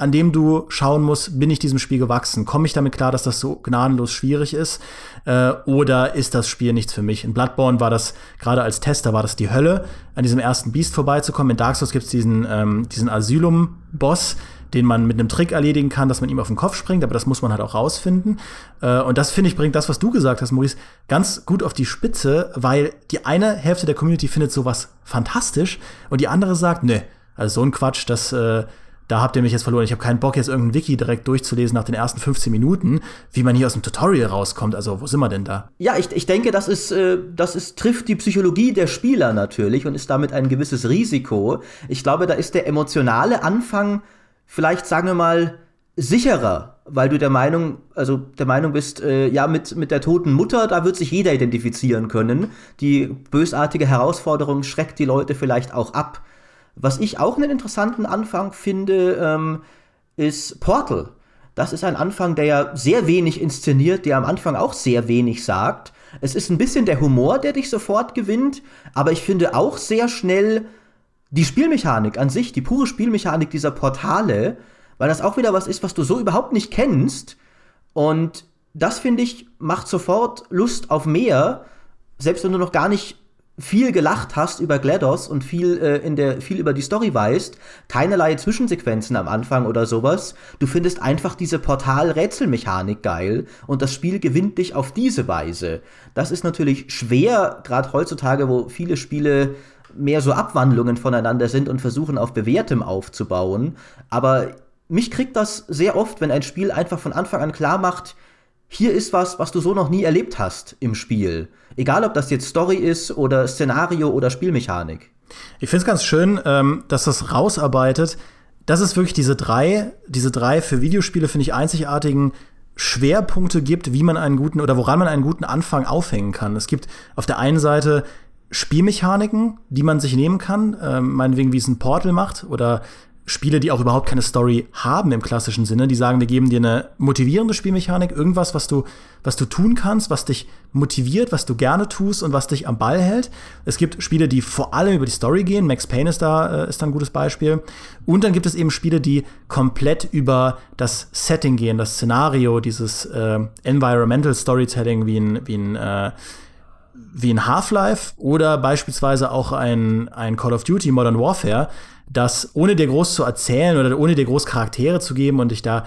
an dem du schauen musst, bin ich diesem Spiel gewachsen? Komme ich damit klar, dass das so gnadenlos schwierig ist? Äh, oder ist das Spiel nichts für mich? In Bloodborne war das, gerade als Tester, war das die Hölle, an diesem ersten Beast vorbeizukommen. In Dark Souls gibt es diesen, ähm, diesen Asylum-Boss, den man mit einem Trick erledigen kann, dass man ihm auf den Kopf springt, aber das muss man halt auch rausfinden. Äh, und das finde ich bringt das, was du gesagt hast, Maurice, ganz gut auf die Spitze, weil die eine Hälfte der Community findet sowas fantastisch und die andere sagt, ne, also so ein Quatsch, das äh, da habt ihr mich jetzt verloren. Ich habe keinen Bock, jetzt irgendein Wiki direkt durchzulesen nach den ersten 15 Minuten, wie man hier aus dem Tutorial rauskommt. Also, wo sind wir denn da? Ja, ich, ich denke, das ist, äh, das ist, trifft die Psychologie der Spieler natürlich und ist damit ein gewisses Risiko. Ich glaube, da ist der emotionale Anfang vielleicht, sagen wir mal, sicherer, weil du der Meinung, also der Meinung bist, äh, ja, mit, mit der toten Mutter, da wird sich jeder identifizieren können. Die bösartige Herausforderung schreckt die Leute vielleicht auch ab. Was ich auch einen interessanten Anfang finde, ähm, ist Portal. Das ist ein Anfang, der ja sehr wenig inszeniert, der am Anfang auch sehr wenig sagt. Es ist ein bisschen der Humor, der dich sofort gewinnt, aber ich finde auch sehr schnell die Spielmechanik an sich, die pure Spielmechanik dieser Portale, weil das auch wieder was ist, was du so überhaupt nicht kennst. Und das, finde ich, macht sofort Lust auf mehr, selbst wenn du noch gar nicht viel gelacht hast über GLaDOS und viel, äh, in der, viel über die Story weißt, keinerlei Zwischensequenzen am Anfang oder sowas. Du findest einfach diese Portal-Rätselmechanik geil und das Spiel gewinnt dich auf diese Weise. Das ist natürlich schwer, gerade heutzutage, wo viele Spiele mehr so Abwandlungen voneinander sind und versuchen auf Bewährtem aufzubauen. Aber mich kriegt das sehr oft, wenn ein Spiel einfach von Anfang an klar macht, hier ist was, was du so noch nie erlebt hast im Spiel. Egal, ob das jetzt Story ist oder Szenario oder Spielmechanik. Ich finde es ganz schön, ähm, dass das rausarbeitet. Dass es wirklich diese drei, diese drei für Videospiele, finde ich, einzigartigen Schwerpunkte gibt, wie man einen guten oder woran man einen guten Anfang aufhängen kann. Es gibt auf der einen Seite Spielmechaniken, die man sich nehmen kann, ähm, meinetwegen wie es ein Portal macht oder Spiele, die auch überhaupt keine Story haben im klassischen Sinne, die sagen, wir geben dir eine motivierende Spielmechanik, irgendwas, was du, was du tun kannst, was dich motiviert, was du gerne tust und was dich am Ball hält. Es gibt Spiele, die vor allem über die Story gehen. Max Payne ist da, äh, ist da ein gutes Beispiel. Und dann gibt es eben Spiele, die komplett über das Setting gehen, das Szenario, dieses äh, Environmental Storytelling wie ein, wie ein äh, wie ein Half-Life oder beispielsweise auch ein, ein Call of Duty Modern Warfare, das ohne dir groß zu erzählen oder ohne dir groß Charaktere zu geben und dich da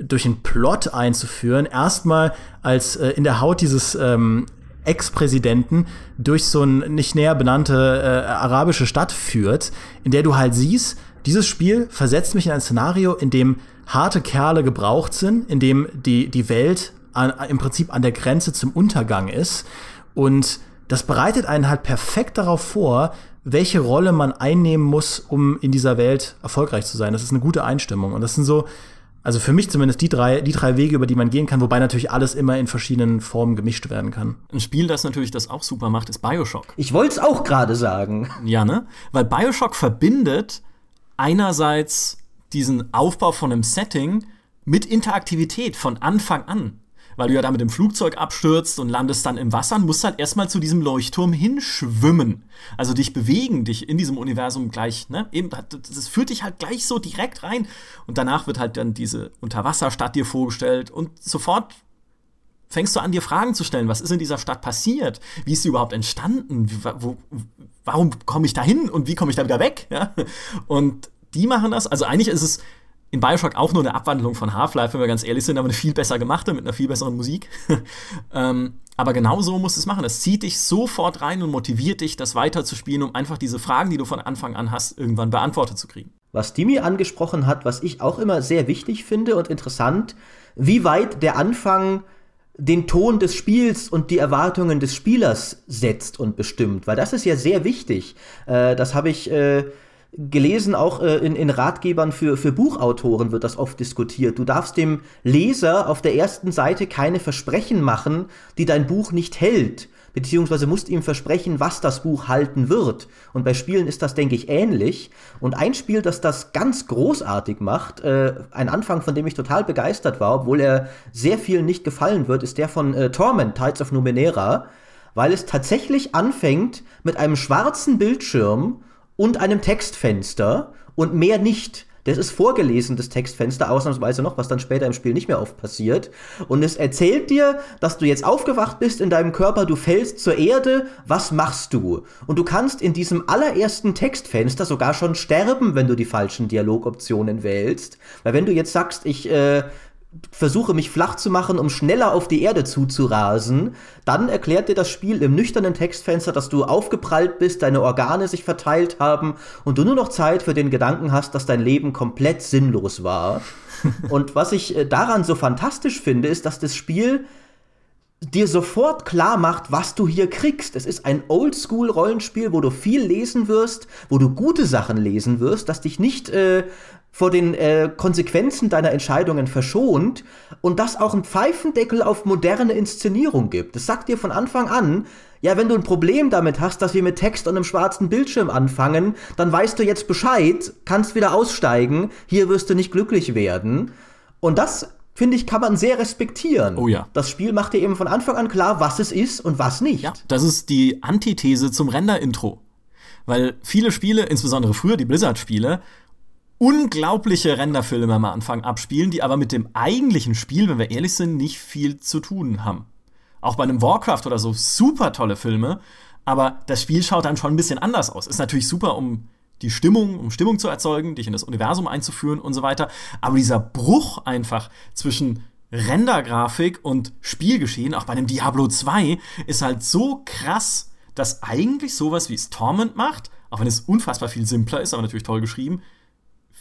durch einen Plot einzuführen, erstmal als äh, in der Haut dieses ähm, Ex-Präsidenten durch so eine nicht näher benannte äh, arabische Stadt führt, in der du halt siehst, dieses Spiel versetzt mich in ein Szenario, in dem harte Kerle gebraucht sind, in dem die, die Welt an, im Prinzip an der Grenze zum Untergang ist und das bereitet einen halt perfekt darauf vor, welche Rolle man einnehmen muss, um in dieser Welt erfolgreich zu sein. Das ist eine gute Einstimmung. Und das sind so, also für mich zumindest die drei, die drei Wege, über die man gehen kann, wobei natürlich alles immer in verschiedenen Formen gemischt werden kann. Ein Spiel, das natürlich das auch super macht, ist Bioshock. Ich wollte es auch gerade sagen. Ja, ne? Weil Bioshock verbindet einerseits diesen Aufbau von einem Setting mit Interaktivität von Anfang an weil du ja da mit dem Flugzeug abstürzt und landest dann im Wasser und musst halt erstmal zu diesem Leuchtturm hinschwimmen. Also dich bewegen, dich in diesem Universum gleich, ne? Eben, das führt dich halt gleich so direkt rein. Und danach wird halt dann diese Unterwasserstadt dir vorgestellt und sofort fängst du an, dir Fragen zu stellen. Was ist in dieser Stadt passiert? Wie ist sie überhaupt entstanden? Wo, warum komme ich da hin und wie komme ich da wieder weg? Ja? Und die machen das. Also eigentlich ist es in Bioshock auch nur eine Abwandlung von Half-Life, wenn wir ganz ehrlich sind, aber eine viel besser gemachte mit einer viel besseren Musik. ähm, aber genau so musst du es machen. Es zieht dich sofort rein und motiviert dich, das weiterzuspielen, um einfach diese Fragen, die du von Anfang an hast, irgendwann beantwortet zu kriegen. Was Dimi angesprochen hat, was ich auch immer sehr wichtig finde und interessant, wie weit der Anfang den Ton des Spiels und die Erwartungen des Spielers setzt und bestimmt, weil das ist ja sehr wichtig. Äh, das habe ich äh, gelesen, auch äh, in, in Ratgebern für, für Buchautoren wird das oft diskutiert. Du darfst dem Leser auf der ersten Seite keine Versprechen machen, die dein Buch nicht hält beziehungsweise musst ihm versprechen, was das Buch halten wird. Und bei Spielen ist das, denke ich, ähnlich. Und ein Spiel, das das ganz großartig macht, äh, ein Anfang, von dem ich total begeistert war, obwohl er sehr vielen nicht gefallen wird, ist der von äh, Torment, Tides of Numenera, weil es tatsächlich anfängt mit einem schwarzen Bildschirm und einem Textfenster und mehr nicht. Das ist vorgelesen, das Textfenster, ausnahmsweise noch, was dann später im Spiel nicht mehr oft passiert. Und es erzählt dir, dass du jetzt aufgewacht bist in deinem Körper, du fällst zur Erde, was machst du? Und du kannst in diesem allerersten Textfenster sogar schon sterben, wenn du die falschen Dialogoptionen wählst. Weil wenn du jetzt sagst, ich äh, versuche mich flach zu machen, um schneller auf die Erde zuzurasen, dann erklärt dir das Spiel im nüchternen Textfenster, dass du aufgeprallt bist, deine Organe sich verteilt haben und du nur noch Zeit für den Gedanken hast, dass dein Leben komplett sinnlos war. und was ich äh, daran so fantastisch finde, ist, dass das Spiel dir sofort klar macht, was du hier kriegst. Es ist ein Oldschool-Rollenspiel, wo du viel lesen wirst, wo du gute Sachen lesen wirst, das dich nicht äh, vor den äh, Konsequenzen deiner Entscheidungen verschont und das auch ein Pfeifendeckel auf moderne Inszenierung gibt. Das sagt dir von Anfang an, ja, wenn du ein Problem damit hast, dass wir mit Text und einem schwarzen Bildschirm anfangen, dann weißt du jetzt Bescheid, kannst wieder aussteigen, hier wirst du nicht glücklich werden. Und das, finde ich, kann man sehr respektieren. Oh ja. Das Spiel macht dir eben von Anfang an klar, was es ist und was nicht. Ja, das ist die Antithese zum Render-Intro. Weil viele Spiele, insbesondere früher die Blizzard-Spiele, unglaubliche Renderfilme am Anfang abspielen, die aber mit dem eigentlichen Spiel, wenn wir ehrlich sind, nicht viel zu tun haben. Auch bei einem Warcraft oder so super tolle Filme, aber das Spiel schaut dann schon ein bisschen anders aus. Ist natürlich super, um die Stimmung, um Stimmung zu erzeugen, dich in das Universum einzuführen und so weiter. Aber dieser Bruch einfach zwischen Rendergrafik und Spielgeschehen, auch bei einem Diablo 2, ist halt so krass, dass eigentlich sowas wie es Torment macht, auch wenn es unfassbar viel simpler ist, aber natürlich toll geschrieben,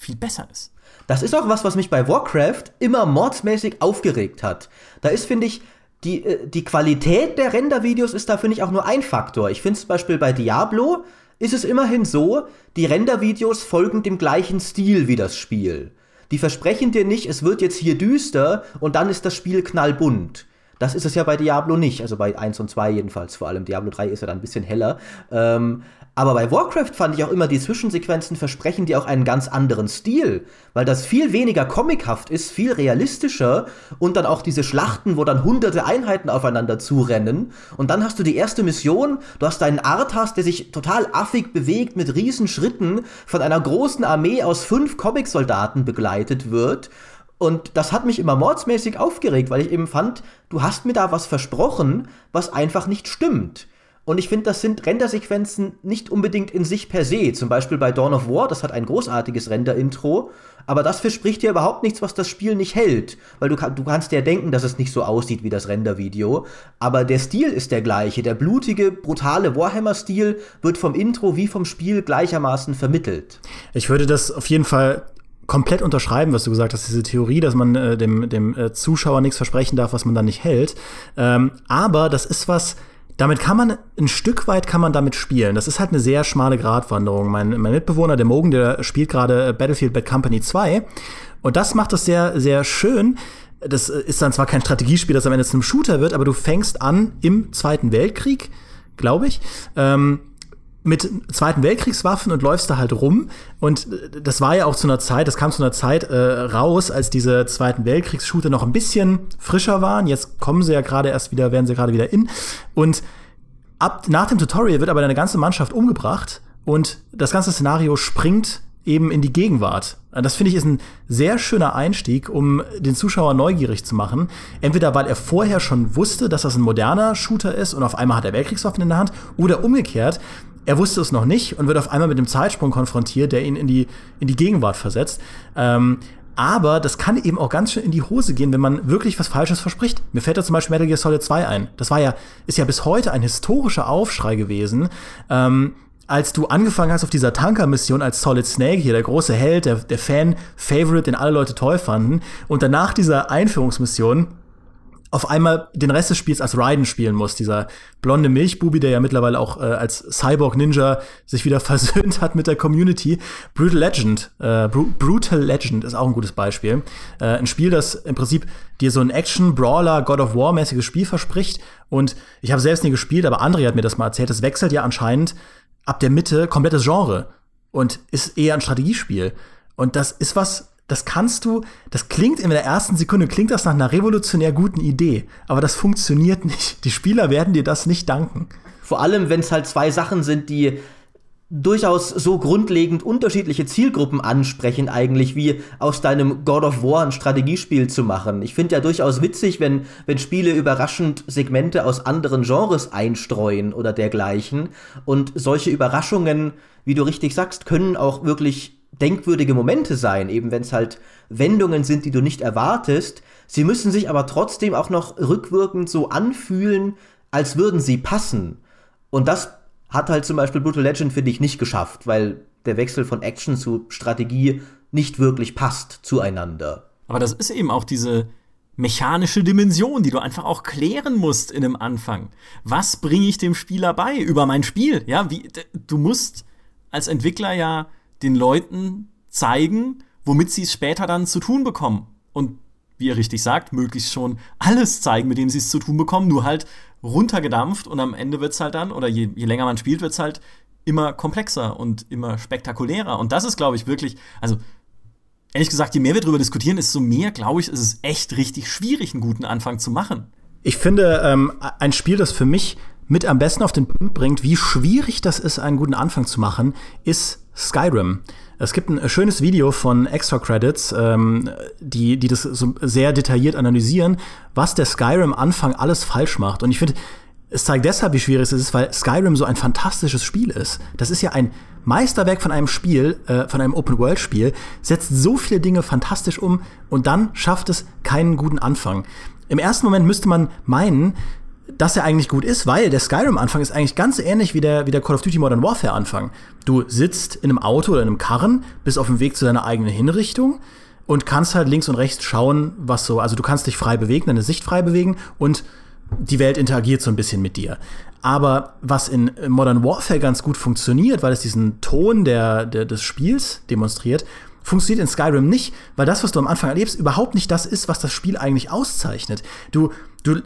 viel besser ist. Das ist auch was, was mich bei Warcraft immer mordsmäßig aufgeregt hat. Da ist, finde ich, die, äh, die Qualität der Rendervideos ist da, finde ich, auch nur ein Faktor. Ich finde zum Beispiel bei Diablo ist es immerhin so, die Rendervideos folgen dem gleichen Stil wie das Spiel. Die versprechen dir nicht, es wird jetzt hier düster und dann ist das Spiel knallbunt. Das ist es ja bei Diablo nicht, also bei 1 und 2 jedenfalls vor allem. Diablo 3 ist ja dann ein bisschen heller. Ähm, aber bei Warcraft fand ich auch immer, die Zwischensequenzen versprechen dir auch einen ganz anderen Stil, weil das viel weniger comichaft ist, viel realistischer und dann auch diese Schlachten, wo dann hunderte Einheiten aufeinander zurennen und dann hast du die erste Mission, du hast deinen Arthas, der sich total affig bewegt mit riesen Schritten von einer großen Armee aus fünf Comicsoldaten begleitet wird und das hat mich immer mordsmäßig aufgeregt, weil ich eben fand, du hast mir da was versprochen, was einfach nicht stimmt. Und ich finde, das sind Rendersequenzen nicht unbedingt in sich per se. Zum Beispiel bei Dawn of War, das hat ein großartiges Render-Intro. Aber das verspricht dir überhaupt nichts, was das Spiel nicht hält. Weil du, du kannst ja denken, dass es nicht so aussieht wie das Render-Video. Aber der Stil ist der gleiche. Der blutige, brutale Warhammer-Stil wird vom Intro wie vom Spiel gleichermaßen vermittelt. Ich würde das auf jeden Fall komplett unterschreiben, was du gesagt hast, diese Theorie, dass man äh, dem, dem äh, Zuschauer nichts versprechen darf, was man dann nicht hält. Ähm, aber das ist was, damit kann man ein Stück weit kann man damit spielen. Das ist halt eine sehr schmale Gratwanderung. Mein, mein Mitbewohner, der Mogen, der spielt gerade Battlefield Bad Company 2 und das macht das sehr, sehr schön. Das ist dann zwar kein Strategiespiel, das am Ende zu einem Shooter wird, aber du fängst an im Zweiten Weltkrieg, glaube ich. Ähm, mit Zweiten Weltkriegswaffen und läufst da halt rum. Und das war ja auch zu einer Zeit, das kam zu einer Zeit äh, raus, als diese Zweiten Weltkriegsshooter noch ein bisschen frischer waren. Jetzt kommen sie ja gerade erst wieder, werden sie gerade wieder in. Und ab nach dem Tutorial wird aber deine ganze Mannschaft umgebracht und das ganze Szenario springt eben in die Gegenwart. Das finde ich ist ein sehr schöner Einstieg, um den Zuschauer neugierig zu machen. Entweder weil er vorher schon wusste, dass das ein moderner Shooter ist und auf einmal hat er Weltkriegswaffen in der Hand, oder umgekehrt, er wusste es noch nicht und wird auf einmal mit dem Zeitsprung konfrontiert, der ihn in die, in die Gegenwart versetzt. Ähm, aber das kann eben auch ganz schön in die Hose gehen, wenn man wirklich was Falsches verspricht. Mir fällt da zum Beispiel Metal Gear Solid 2 ein. Das war ja, ist ja bis heute ein historischer Aufschrei gewesen. Ähm, als du angefangen hast auf dieser Tanker-Mission als Solid Snake, hier der große Held, der, der Fan-Favorite, den alle Leute toll fanden, und danach dieser Einführungsmission auf einmal den Rest des Spiels als Raiden spielen muss. Dieser blonde Milchbubi, der ja mittlerweile auch äh, als Cyborg Ninja sich wieder versöhnt hat mit der Community. Brutal Legend, äh, Br Brutal Legend ist auch ein gutes Beispiel. Äh, ein Spiel, das im Prinzip dir so ein Action-Brawler, God of War-mäßiges Spiel verspricht. Und ich habe selbst nie gespielt, aber André hat mir das mal erzählt. Es wechselt ja anscheinend ab der Mitte komplettes Genre und ist eher ein Strategiespiel. Und das ist was, das kannst du, das klingt in der ersten Sekunde, klingt das nach einer revolutionär guten Idee, aber das funktioniert nicht. Die Spieler werden dir das nicht danken. Vor allem, wenn es halt zwei Sachen sind, die durchaus so grundlegend unterschiedliche Zielgruppen ansprechen, eigentlich wie aus deinem God of War ein Strategiespiel zu machen. Ich finde ja durchaus witzig, wenn, wenn Spiele überraschend Segmente aus anderen Genres einstreuen oder dergleichen. Und solche Überraschungen, wie du richtig sagst, können auch wirklich denkwürdige Momente sein, eben wenn es halt Wendungen sind, die du nicht erwartest. Sie müssen sich aber trotzdem auch noch rückwirkend so anfühlen, als würden sie passen. Und das hat halt zum Beispiel Brutal Legend, finde ich, nicht geschafft, weil der Wechsel von Action zu Strategie nicht wirklich passt zueinander. Aber das ist eben auch diese mechanische Dimension, die du einfach auch klären musst in dem Anfang. Was bringe ich dem Spieler bei über mein Spiel? Ja, wie, du musst als Entwickler ja den Leuten zeigen, womit sie es später dann zu tun bekommen. Und wie ihr richtig sagt, möglichst schon alles zeigen, mit dem sie es zu tun bekommen, nur halt runtergedampft und am Ende wird es halt dann, oder je, je länger man spielt, wird es halt immer komplexer und immer spektakulärer. Und das ist, glaube ich, wirklich, also ehrlich gesagt, je mehr wir darüber diskutieren, desto mehr, glaube ich, ist es echt richtig schwierig, einen guten Anfang zu machen. Ich finde, ähm, ein Spiel, das für mich mit am besten auf den Punkt bringt, wie schwierig das ist, einen guten Anfang zu machen, ist Skyrim. Es gibt ein schönes Video von Extra Credits, ähm, die, die das so sehr detailliert analysieren, was der Skyrim-Anfang alles falsch macht. Und ich finde, es zeigt deshalb, wie schwierig es ist, weil Skyrim so ein fantastisches Spiel ist. Das ist ja ein Meisterwerk von einem Spiel, äh, von einem Open-World-Spiel, setzt so viele Dinge fantastisch um und dann schafft es keinen guten Anfang. Im ersten Moment müsste man meinen, dass er eigentlich gut ist, weil der Skyrim-Anfang ist eigentlich ganz ähnlich wie der, wie der Call of Duty Modern Warfare-Anfang. Du sitzt in einem Auto oder in einem Karren, bist auf dem Weg zu deiner eigenen Hinrichtung und kannst halt links und rechts schauen, was so, also du kannst dich frei bewegen, deine Sicht frei bewegen und die Welt interagiert so ein bisschen mit dir. Aber was in Modern Warfare ganz gut funktioniert, weil es diesen Ton der, der, des Spiels demonstriert, funktioniert in Skyrim nicht, weil das, was du am Anfang erlebst, überhaupt nicht das ist, was das Spiel eigentlich auszeichnet. Du, du, äh,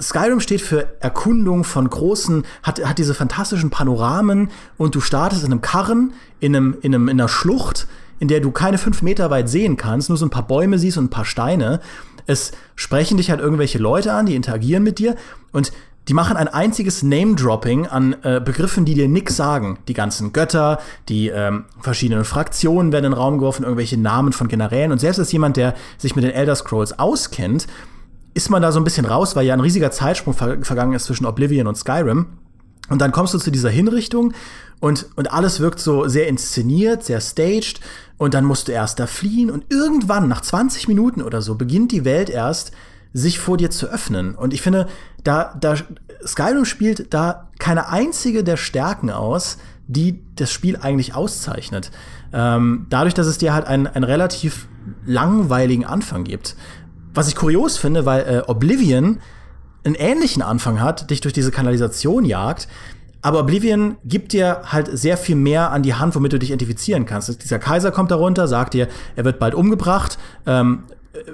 Skyrim steht für Erkundung von großen, hat, hat diese fantastischen Panoramen und du startest in einem Karren, in einem, in einem, in einer Schlucht, in der du keine fünf Meter weit sehen kannst, nur so ein paar Bäume siehst und ein paar Steine. Es sprechen dich halt irgendwelche Leute an, die interagieren mit dir und die machen ein einziges Name-Dropping an äh, Begriffen, die dir nix sagen. Die ganzen Götter, die ähm, verschiedenen Fraktionen werden in den Raum geworfen, irgendwelche Namen von Generälen. Und selbst als jemand, der sich mit den Elder Scrolls auskennt, ist man da so ein bisschen raus, weil ja ein riesiger Zeitsprung ver vergangen ist zwischen Oblivion und Skyrim. Und dann kommst du zu dieser Hinrichtung und, und alles wirkt so sehr inszeniert, sehr staged. Und dann musst du erst da fliehen. Und irgendwann, nach 20 Minuten oder so, beginnt die Welt erst sich vor dir zu öffnen. Und ich finde, da, da Skyrim spielt da keine einzige der Stärken aus, die das Spiel eigentlich auszeichnet. Ähm, dadurch, dass es dir halt einen, einen relativ langweiligen Anfang gibt. Was ich kurios finde, weil äh, Oblivion einen ähnlichen Anfang hat, dich durch diese Kanalisation jagt. Aber Oblivion gibt dir halt sehr viel mehr an die Hand, womit du dich identifizieren kannst. Dieser Kaiser kommt darunter, sagt dir, er wird bald umgebracht. Ähm,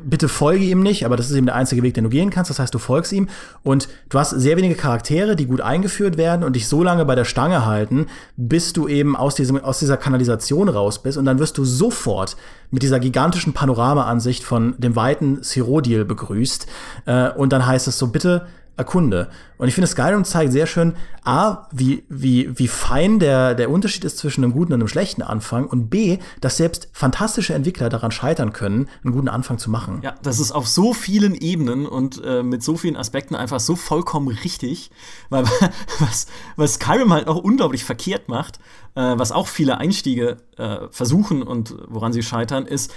bitte folge ihm nicht, aber das ist eben der einzige Weg, den du gehen kannst. Das heißt, du folgst ihm und du hast sehr wenige Charaktere, die gut eingeführt werden und dich so lange bei der Stange halten, bis du eben aus, diesem, aus dieser Kanalisation raus bist und dann wirst du sofort mit dieser gigantischen Panoramaansicht von dem weiten Cyrodiil begrüßt äh, und dann heißt es so, bitte erkunde. Und ich finde, Skyrim zeigt sehr schön, A, wie, wie, wie fein der, der Unterschied ist zwischen einem guten und einem schlechten Anfang und B, dass selbst fantastische Entwickler daran scheitern können, einen guten Anfang zu machen. Ja, das ist auf so vielen Ebenen und äh, mit so vielen Aspekten einfach so vollkommen richtig, weil was, was Skyrim halt auch unglaublich verkehrt macht, äh, was auch viele Einstiege äh, versuchen und woran sie scheitern, ist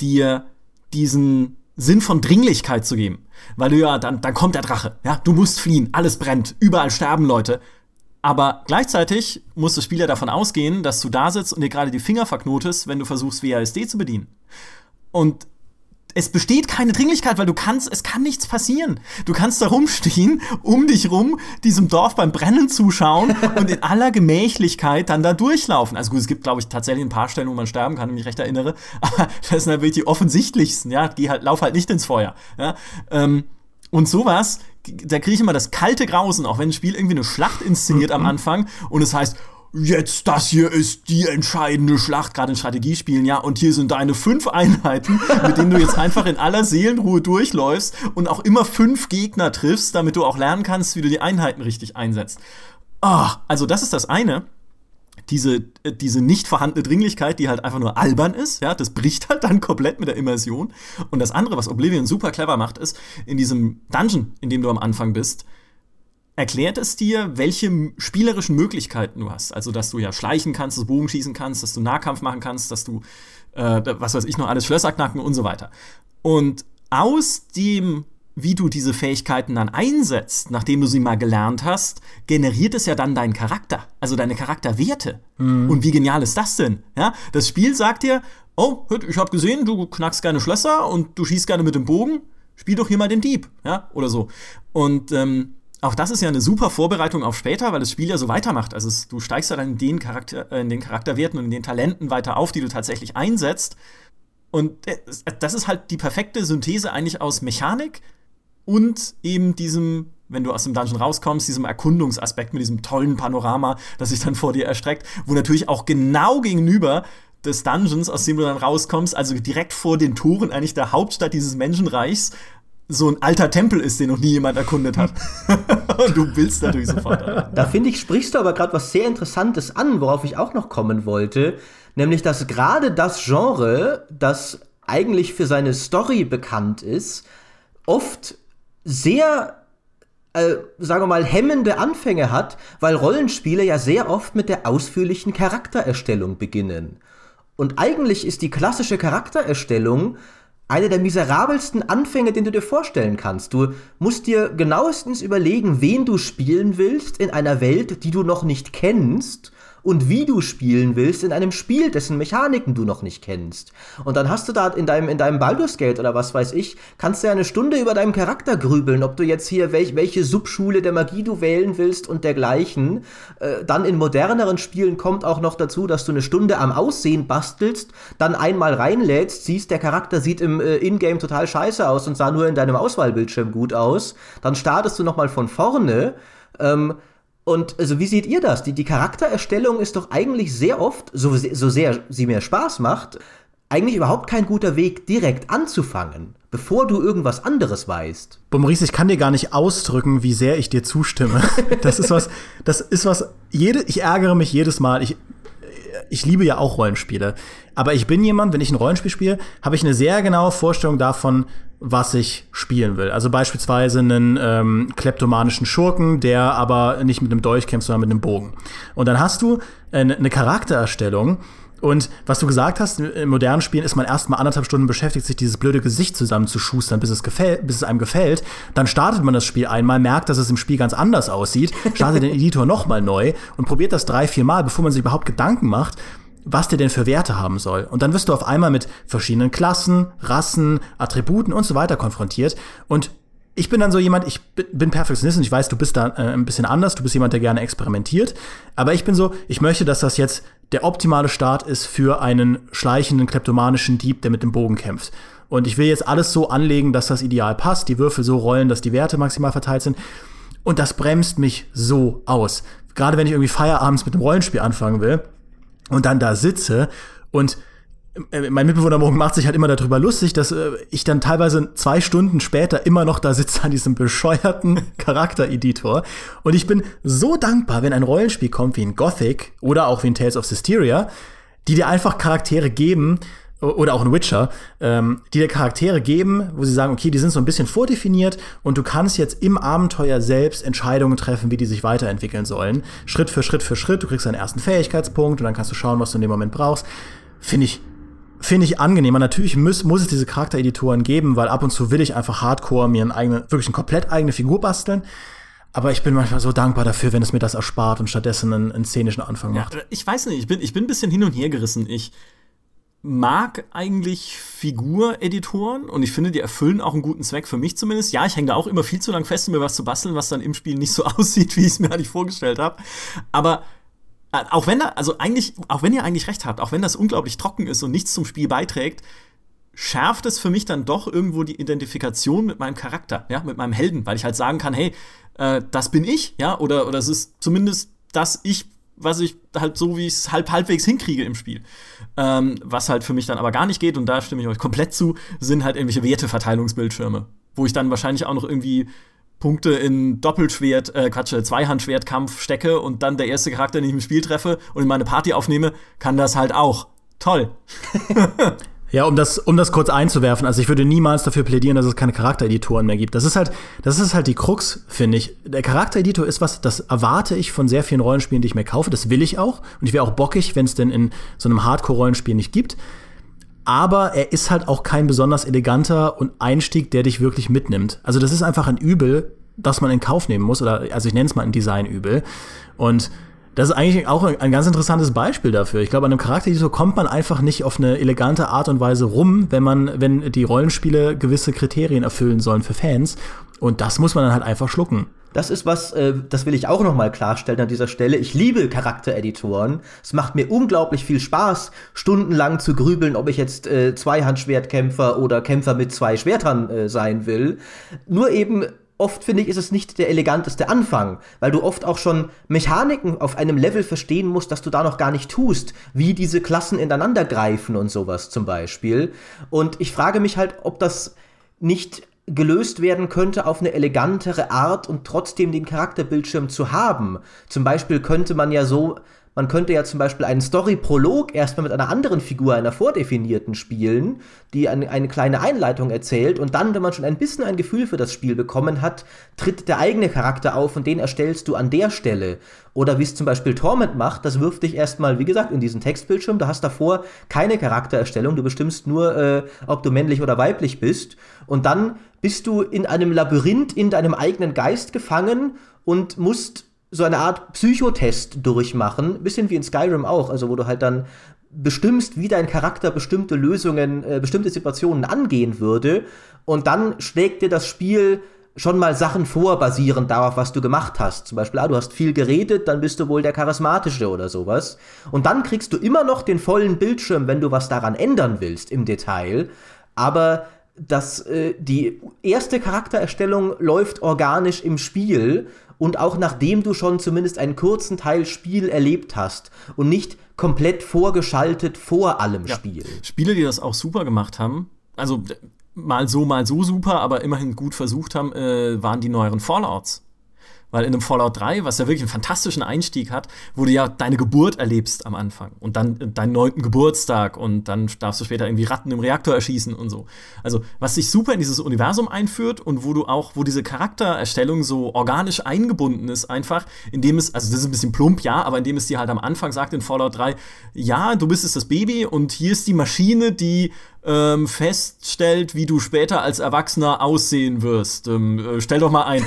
dir diesen Sinn von Dringlichkeit zu geben. Weil du ja, dann, dann kommt der Drache, ja, du musst fliehen, alles brennt, überall sterben Leute. Aber gleichzeitig muss das Spieler davon ausgehen, dass du da sitzt und dir gerade die Finger verknotest, wenn du versuchst, WASD zu bedienen. Und es besteht keine Dringlichkeit, weil du kannst, es kann nichts passieren. Du kannst da rumstehen, um dich rum, diesem Dorf beim Brennen zuschauen und in aller Gemächlichkeit dann da durchlaufen. Also gut, es gibt, glaube ich, tatsächlich ein paar Stellen, wo man sterben kann, wenn ich mich recht erinnere. Aber das sind natürlich die offensichtlichsten, ja. Geh halt, lauf halt nicht ins Feuer. Ja? Ähm, und sowas, da kriege ich immer das kalte Grausen, auch wenn ein Spiel irgendwie eine Schlacht inszeniert am Anfang und es heißt, jetzt das hier ist die entscheidende Schlacht, gerade in Strategiespielen, ja, und hier sind deine fünf Einheiten, mit denen du jetzt einfach in aller Seelenruhe durchläufst und auch immer fünf Gegner triffst, damit du auch lernen kannst, wie du die Einheiten richtig einsetzt. Ah, also das ist das eine. Diese, äh, diese nicht vorhandene Dringlichkeit, die halt einfach nur albern ist, ja, das bricht halt dann komplett mit der Immersion. Und das andere, was Oblivion super clever macht, ist, in diesem Dungeon, in dem du am Anfang bist, erklärt es dir, welche spielerischen Möglichkeiten du hast. Also, dass du ja schleichen kannst, dass du Bogen schießen kannst, dass du Nahkampf machen kannst, dass du, äh, was weiß ich noch, alles Schlösser knacken und so weiter. Und aus dem, wie du diese Fähigkeiten dann einsetzt, nachdem du sie mal gelernt hast, generiert es ja dann deinen Charakter, also deine Charakterwerte. Mhm. Und wie genial ist das denn? Ja, das Spiel sagt dir, oh, ich habe gesehen, du knackst gerne Schlösser und du schießt gerne mit dem Bogen. Spiel doch hier mal den Dieb, ja, oder so. Und ähm, auch das ist ja eine super Vorbereitung auf später, weil das Spiel ja so weitermacht. Also es, du steigst ja dann in den, Charakter, äh, in den Charakterwerten und in den Talenten weiter auf, die du tatsächlich einsetzt. Und äh, das ist halt die perfekte Synthese eigentlich aus Mechanik und eben diesem, wenn du aus dem Dungeon rauskommst, diesem Erkundungsaspekt mit diesem tollen Panorama, das sich dann vor dir erstreckt, wo natürlich auch genau gegenüber des Dungeons, aus dem du dann rauskommst, also direkt vor den Toren eigentlich der Hauptstadt dieses Menschenreichs, so ein alter Tempel ist, den noch nie jemand erkundet hat. Und du willst natürlich sofort. Da finde ich, sprichst du aber gerade was sehr Interessantes an, worauf ich auch noch kommen wollte. Nämlich, dass gerade das Genre, das eigentlich für seine Story bekannt ist, oft sehr äh, sagen wir mal, hemmende Anfänge hat, weil Rollenspiele ja sehr oft mit der ausführlichen Charaktererstellung beginnen. Und eigentlich ist die klassische Charaktererstellung einer der miserabelsten Anfänge, den du dir vorstellen kannst. Du musst dir genauestens überlegen, wen du spielen willst in einer Welt, die du noch nicht kennst und wie du spielen willst in einem Spiel, dessen Mechaniken du noch nicht kennst. Und dann hast du da in deinem, in deinem Baldur's Gate oder was weiß ich, kannst du ja eine Stunde über deinen Charakter grübeln, ob du jetzt hier welch, welche Subschule der Magie du wählen willst und dergleichen. Äh, dann in moderneren Spielen kommt auch noch dazu, dass du eine Stunde am Aussehen bastelst, dann einmal reinlädst, siehst, der Charakter sieht im äh, Ingame total scheiße aus und sah nur in deinem Auswahlbildschirm gut aus. Dann startest du nochmal von vorne. Ähm, und also, wie seht ihr das? Die, die Charaktererstellung ist doch eigentlich sehr oft, so, so sehr sie mir Spaß macht, eigentlich überhaupt kein guter Weg, direkt anzufangen, bevor du irgendwas anderes weißt. Boah, Maurice, ich kann dir gar nicht ausdrücken, wie sehr ich dir zustimme. Das ist was, das ist was, jede, ich ärgere mich jedes Mal. Ich, ich liebe ja auch Rollenspiele. Aber ich bin jemand, wenn ich ein Rollenspiel spiele, habe ich eine sehr genaue Vorstellung davon, was ich spielen will. Also beispielsweise einen ähm, kleptomanischen Schurken, der aber nicht mit einem Dolch kämpft, sondern mit einem Bogen. Und dann hast du eine, eine Charaktererstellung, und was du gesagt hast, in modernen Spielen ist man erstmal anderthalb Stunden beschäftigt, sich dieses blöde Gesicht zusammenzuschustern, bis es, gefällt, bis es einem gefällt. Dann startet man das Spiel einmal, merkt, dass es im Spiel ganz anders aussieht, startet den Editor nochmal neu und probiert das drei, vier Mal, bevor man sich überhaupt Gedanken macht, was der denn für Werte haben soll. Und dann wirst du auf einmal mit verschiedenen Klassen, Rassen, Attributen und so weiter konfrontiert. Und ich bin dann so jemand, ich bin Perfektionist und ich weiß, du bist da äh, ein bisschen anders, du bist jemand, der gerne experimentiert. Aber ich bin so, ich möchte, dass das jetzt der optimale Start ist für einen schleichenden, kleptomanischen Dieb, der mit dem Bogen kämpft. Und ich will jetzt alles so anlegen, dass das ideal passt, die Würfel so rollen, dass die Werte maximal verteilt sind. Und das bremst mich so aus. Gerade wenn ich irgendwie Feierabends mit einem Rollenspiel anfangen will, und dann da sitze und äh, mein Mitbewohner morgen macht sich halt immer darüber lustig, dass äh, ich dann teilweise zwei Stunden später immer noch da sitze an diesem bescheuerten Charaktereditor. Und ich bin so dankbar, wenn ein Rollenspiel kommt wie in Gothic oder auch wie in Tales of Systeria, die dir einfach Charaktere geben, oder auch ein Witcher, ähm, die dir Charaktere geben, wo sie sagen, okay, die sind so ein bisschen vordefiniert und du kannst jetzt im Abenteuer selbst Entscheidungen treffen, wie die sich weiterentwickeln sollen. Schritt für Schritt für Schritt. Du kriegst deinen ersten Fähigkeitspunkt und dann kannst du schauen, was du in dem Moment brauchst. Finde ich finde ich angenehmer. Natürlich muss, muss es diese Charaktereditoren geben, weil ab und zu will ich einfach hardcore mir einen eigenen, wirklich eine komplett eigene Figur basteln. Aber ich bin manchmal so dankbar dafür, wenn es mir das erspart und stattdessen einen, einen szenischen Anfang macht. Ja, ich weiß nicht, ich bin, ich bin ein bisschen hin und her gerissen. Ich mag eigentlich Figureditoren und ich finde, die erfüllen auch einen guten Zweck für mich zumindest. Ja, ich hänge da auch immer viel zu lang fest, um mir was zu basteln, was dann im Spiel nicht so aussieht, wie ich es mir eigentlich vorgestellt habe. Aber äh, auch wenn da, also eigentlich, auch wenn ihr eigentlich recht habt, auch wenn das unglaublich trocken ist und nichts zum Spiel beiträgt, schärft es für mich dann doch irgendwo die Identifikation mit meinem Charakter, ja, mit meinem Helden, weil ich halt sagen kann, hey, äh, das bin ich, ja, oder, oder es ist zumindest das ich, was ich halt so, wie ich es halb halbwegs hinkriege im Spiel. Ähm, was halt für mich dann aber gar nicht geht, und da stimme ich euch komplett zu, sind halt irgendwelche Werteverteilungsbildschirme, wo ich dann wahrscheinlich auch noch irgendwie Punkte in Doppelschwert, äh, Quatsch, Zweihandschwertkampf stecke und dann der erste Charakter, den ich im Spiel treffe und in meine Party aufnehme, kann das halt auch. Toll. Ja, um das, um das kurz einzuwerfen, also ich würde niemals dafür plädieren, dass es keine Charaktereditoren mehr gibt. Das ist halt, das ist halt die Krux, finde ich. Der Charaktereditor ist was, das erwarte ich von sehr vielen Rollenspielen, die ich mir kaufe. Das will ich auch. Und ich wäre auch bockig, wenn es denn in so einem Hardcore-Rollenspiel nicht gibt aber er ist halt auch kein besonders eleganter und Einstieg, der dich wirklich mitnimmt. Also das ist einfach ein Übel, das man in Kauf nehmen muss, oder also ich nenne es mal ein Designübel. Und das ist eigentlich auch ein ganz interessantes Beispiel dafür. Ich glaube, an einem Charaktereditor kommt man einfach nicht auf eine elegante Art und Weise rum, wenn man, wenn die Rollenspiele gewisse Kriterien erfüllen sollen für Fans. Und das muss man dann halt einfach schlucken. Das ist was, äh, das will ich auch noch mal klarstellen an dieser Stelle. Ich liebe Charaktereditoren. Es macht mir unglaublich viel Spaß, stundenlang zu grübeln, ob ich jetzt äh, Zweihandschwertkämpfer oder Kämpfer mit zwei Schwertern äh, sein will. Nur eben oft finde ich, ist es nicht der eleganteste Anfang, weil du oft auch schon Mechaniken auf einem Level verstehen musst, dass du da noch gar nicht tust, wie diese Klassen ineinander greifen und sowas zum Beispiel. Und ich frage mich halt, ob das nicht gelöst werden könnte auf eine elegantere Art und trotzdem den Charakterbildschirm zu haben. Zum Beispiel könnte man ja so man könnte ja zum Beispiel einen Story-Prolog erstmal mit einer anderen Figur, einer vordefinierten, spielen, die eine, eine kleine Einleitung erzählt und dann, wenn man schon ein bisschen ein Gefühl für das Spiel bekommen hat, tritt der eigene Charakter auf und den erstellst du an der Stelle. Oder wie es zum Beispiel Torment macht, das wirft dich erstmal, wie gesagt, in diesen Textbildschirm. Du hast davor keine Charaktererstellung, du bestimmst nur, äh, ob du männlich oder weiblich bist. Und dann bist du in einem Labyrinth in deinem eigenen Geist gefangen und musst so eine Art Psychotest durchmachen, bisschen wie in Skyrim auch, also wo du halt dann bestimmst, wie dein Charakter bestimmte Lösungen, äh, bestimmte Situationen angehen würde und dann schlägt dir das Spiel schon mal Sachen vor, basierend darauf, was du gemacht hast. Zum Beispiel, ah, du hast viel geredet, dann bist du wohl der Charismatische oder sowas. Und dann kriegst du immer noch den vollen Bildschirm, wenn du was daran ändern willst im Detail. Aber das, äh, die erste Charaktererstellung läuft organisch im Spiel und auch nachdem du schon zumindest einen kurzen Teil Spiel erlebt hast und nicht komplett vorgeschaltet vor allem ja. Spiel. Spiele, die das auch super gemacht haben, also mal so, mal so super, aber immerhin gut versucht haben, äh, waren die neueren Fallouts. Weil in einem Fallout 3, was ja wirklich einen fantastischen Einstieg hat, wo du ja deine Geburt erlebst am Anfang und dann deinen neunten Geburtstag und dann darfst du später irgendwie Ratten im Reaktor erschießen und so. Also, was sich super in dieses Universum einführt und wo du auch, wo diese Charaktererstellung so organisch eingebunden ist, einfach, indem es, also das ist ein bisschen plump, ja, aber indem es dir halt am Anfang sagt in Fallout 3, ja, du bist jetzt das Baby und hier ist die Maschine, die ähm, feststellt, wie du später als Erwachsener aussehen wirst. Ähm, äh, stell doch mal ein.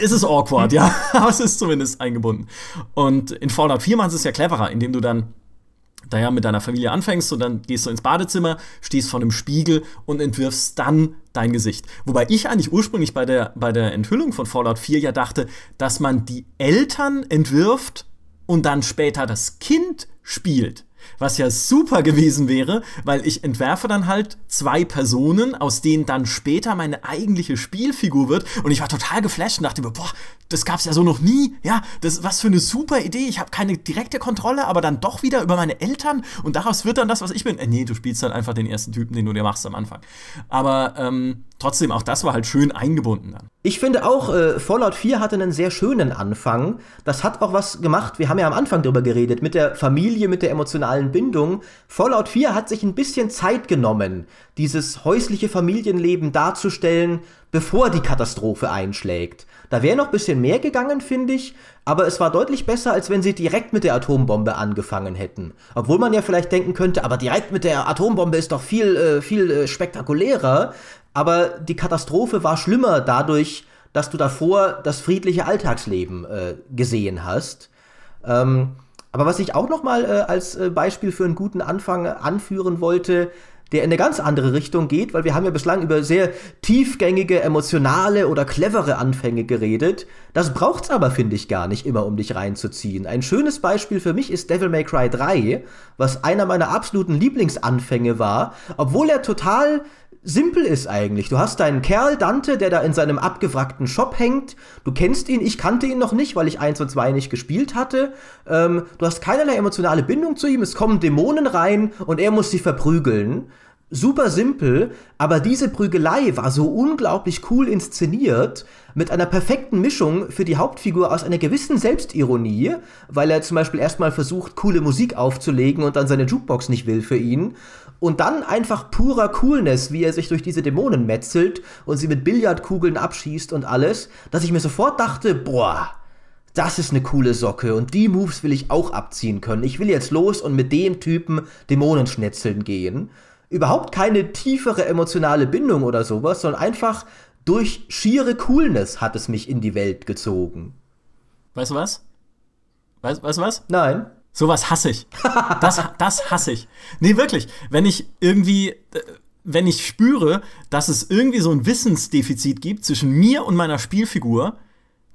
ist es awkward, ja, aber es ist zumindest eingebunden. Und in Fallout 4 machen sie es ja cleverer, indem du dann da ja mit deiner Familie anfängst und dann gehst du ins Badezimmer, stehst vor einem Spiegel und entwirfst dann dein Gesicht. Wobei ich eigentlich ursprünglich bei der, bei der Enthüllung von Fallout 4 ja dachte, dass man die Eltern entwirft und dann später das Kind spielt. Was ja super gewesen wäre, weil ich entwerfe dann halt zwei Personen, aus denen dann später meine eigentliche Spielfigur wird. Und ich war total geflasht und dachte mir, boah, das gab's ja so noch nie. Ja, das was für eine super Idee. Ich habe keine direkte Kontrolle, aber dann doch wieder über meine Eltern und daraus wird dann das, was ich bin. Äh, nee, du spielst dann einfach den ersten Typen, den du dir machst am Anfang. Aber ähm, trotzdem, auch das war halt schön eingebunden dann. Ich finde auch, äh, Fallout 4 hatte einen sehr schönen Anfang. Das hat auch was gemacht. Wir haben ja am Anfang drüber geredet, mit der Familie, mit der emotionalen Bindung. Fallout 4 hat sich ein bisschen Zeit genommen, dieses häusliche Familienleben darzustellen, bevor die Katastrophe einschlägt. Da wäre noch ein bisschen mehr gegangen, finde ich, aber es war deutlich besser, als wenn sie direkt mit der Atombombe angefangen hätten. Obwohl man ja vielleicht denken könnte, aber direkt mit der Atombombe ist doch viel, äh, viel äh, spektakulärer. Aber die Katastrophe war schlimmer dadurch, dass du davor das friedliche Alltagsleben äh, gesehen hast. Ähm, aber was ich auch noch mal äh, als äh, Beispiel für einen guten Anfang anführen wollte, der in eine ganz andere Richtung geht, weil wir haben ja bislang über sehr tiefgängige, emotionale oder clevere Anfänge geredet. Das braucht's aber, finde ich, gar nicht immer, um dich reinzuziehen. Ein schönes Beispiel für mich ist Devil May Cry 3, was einer meiner absoluten Lieblingsanfänge war, obwohl er total simpel ist eigentlich. Du hast deinen Kerl Dante, der da in seinem abgewrackten Shop hängt. Du kennst ihn, ich kannte ihn noch nicht, weil ich 1 und 2 nicht gespielt hatte. Ähm, du hast keinerlei emotionale Bindung zu ihm, es kommen Dämonen rein und er muss sie verprügeln. Super simpel, aber diese Prügelei war so unglaublich cool inszeniert, mit einer perfekten Mischung für die Hauptfigur aus einer gewissen Selbstironie, weil er zum Beispiel erstmal versucht, coole Musik aufzulegen und dann seine Jukebox nicht will für ihn und dann einfach purer Coolness, wie er sich durch diese Dämonen metzelt und sie mit Billardkugeln abschießt und alles, dass ich mir sofort dachte, boah, das ist eine coole Socke und die Moves will ich auch abziehen können. Ich will jetzt los und mit dem Typen Dämonenschnetzeln gehen. Überhaupt keine tiefere emotionale Bindung oder sowas, sondern einfach durch schiere Coolness hat es mich in die Welt gezogen. Weißt du was? Weißt du was? Nein. Sowas hasse ich. Das, das hasse ich. Nee, wirklich. Wenn ich irgendwie, äh, wenn ich spüre, dass es irgendwie so ein Wissensdefizit gibt zwischen mir und meiner Spielfigur,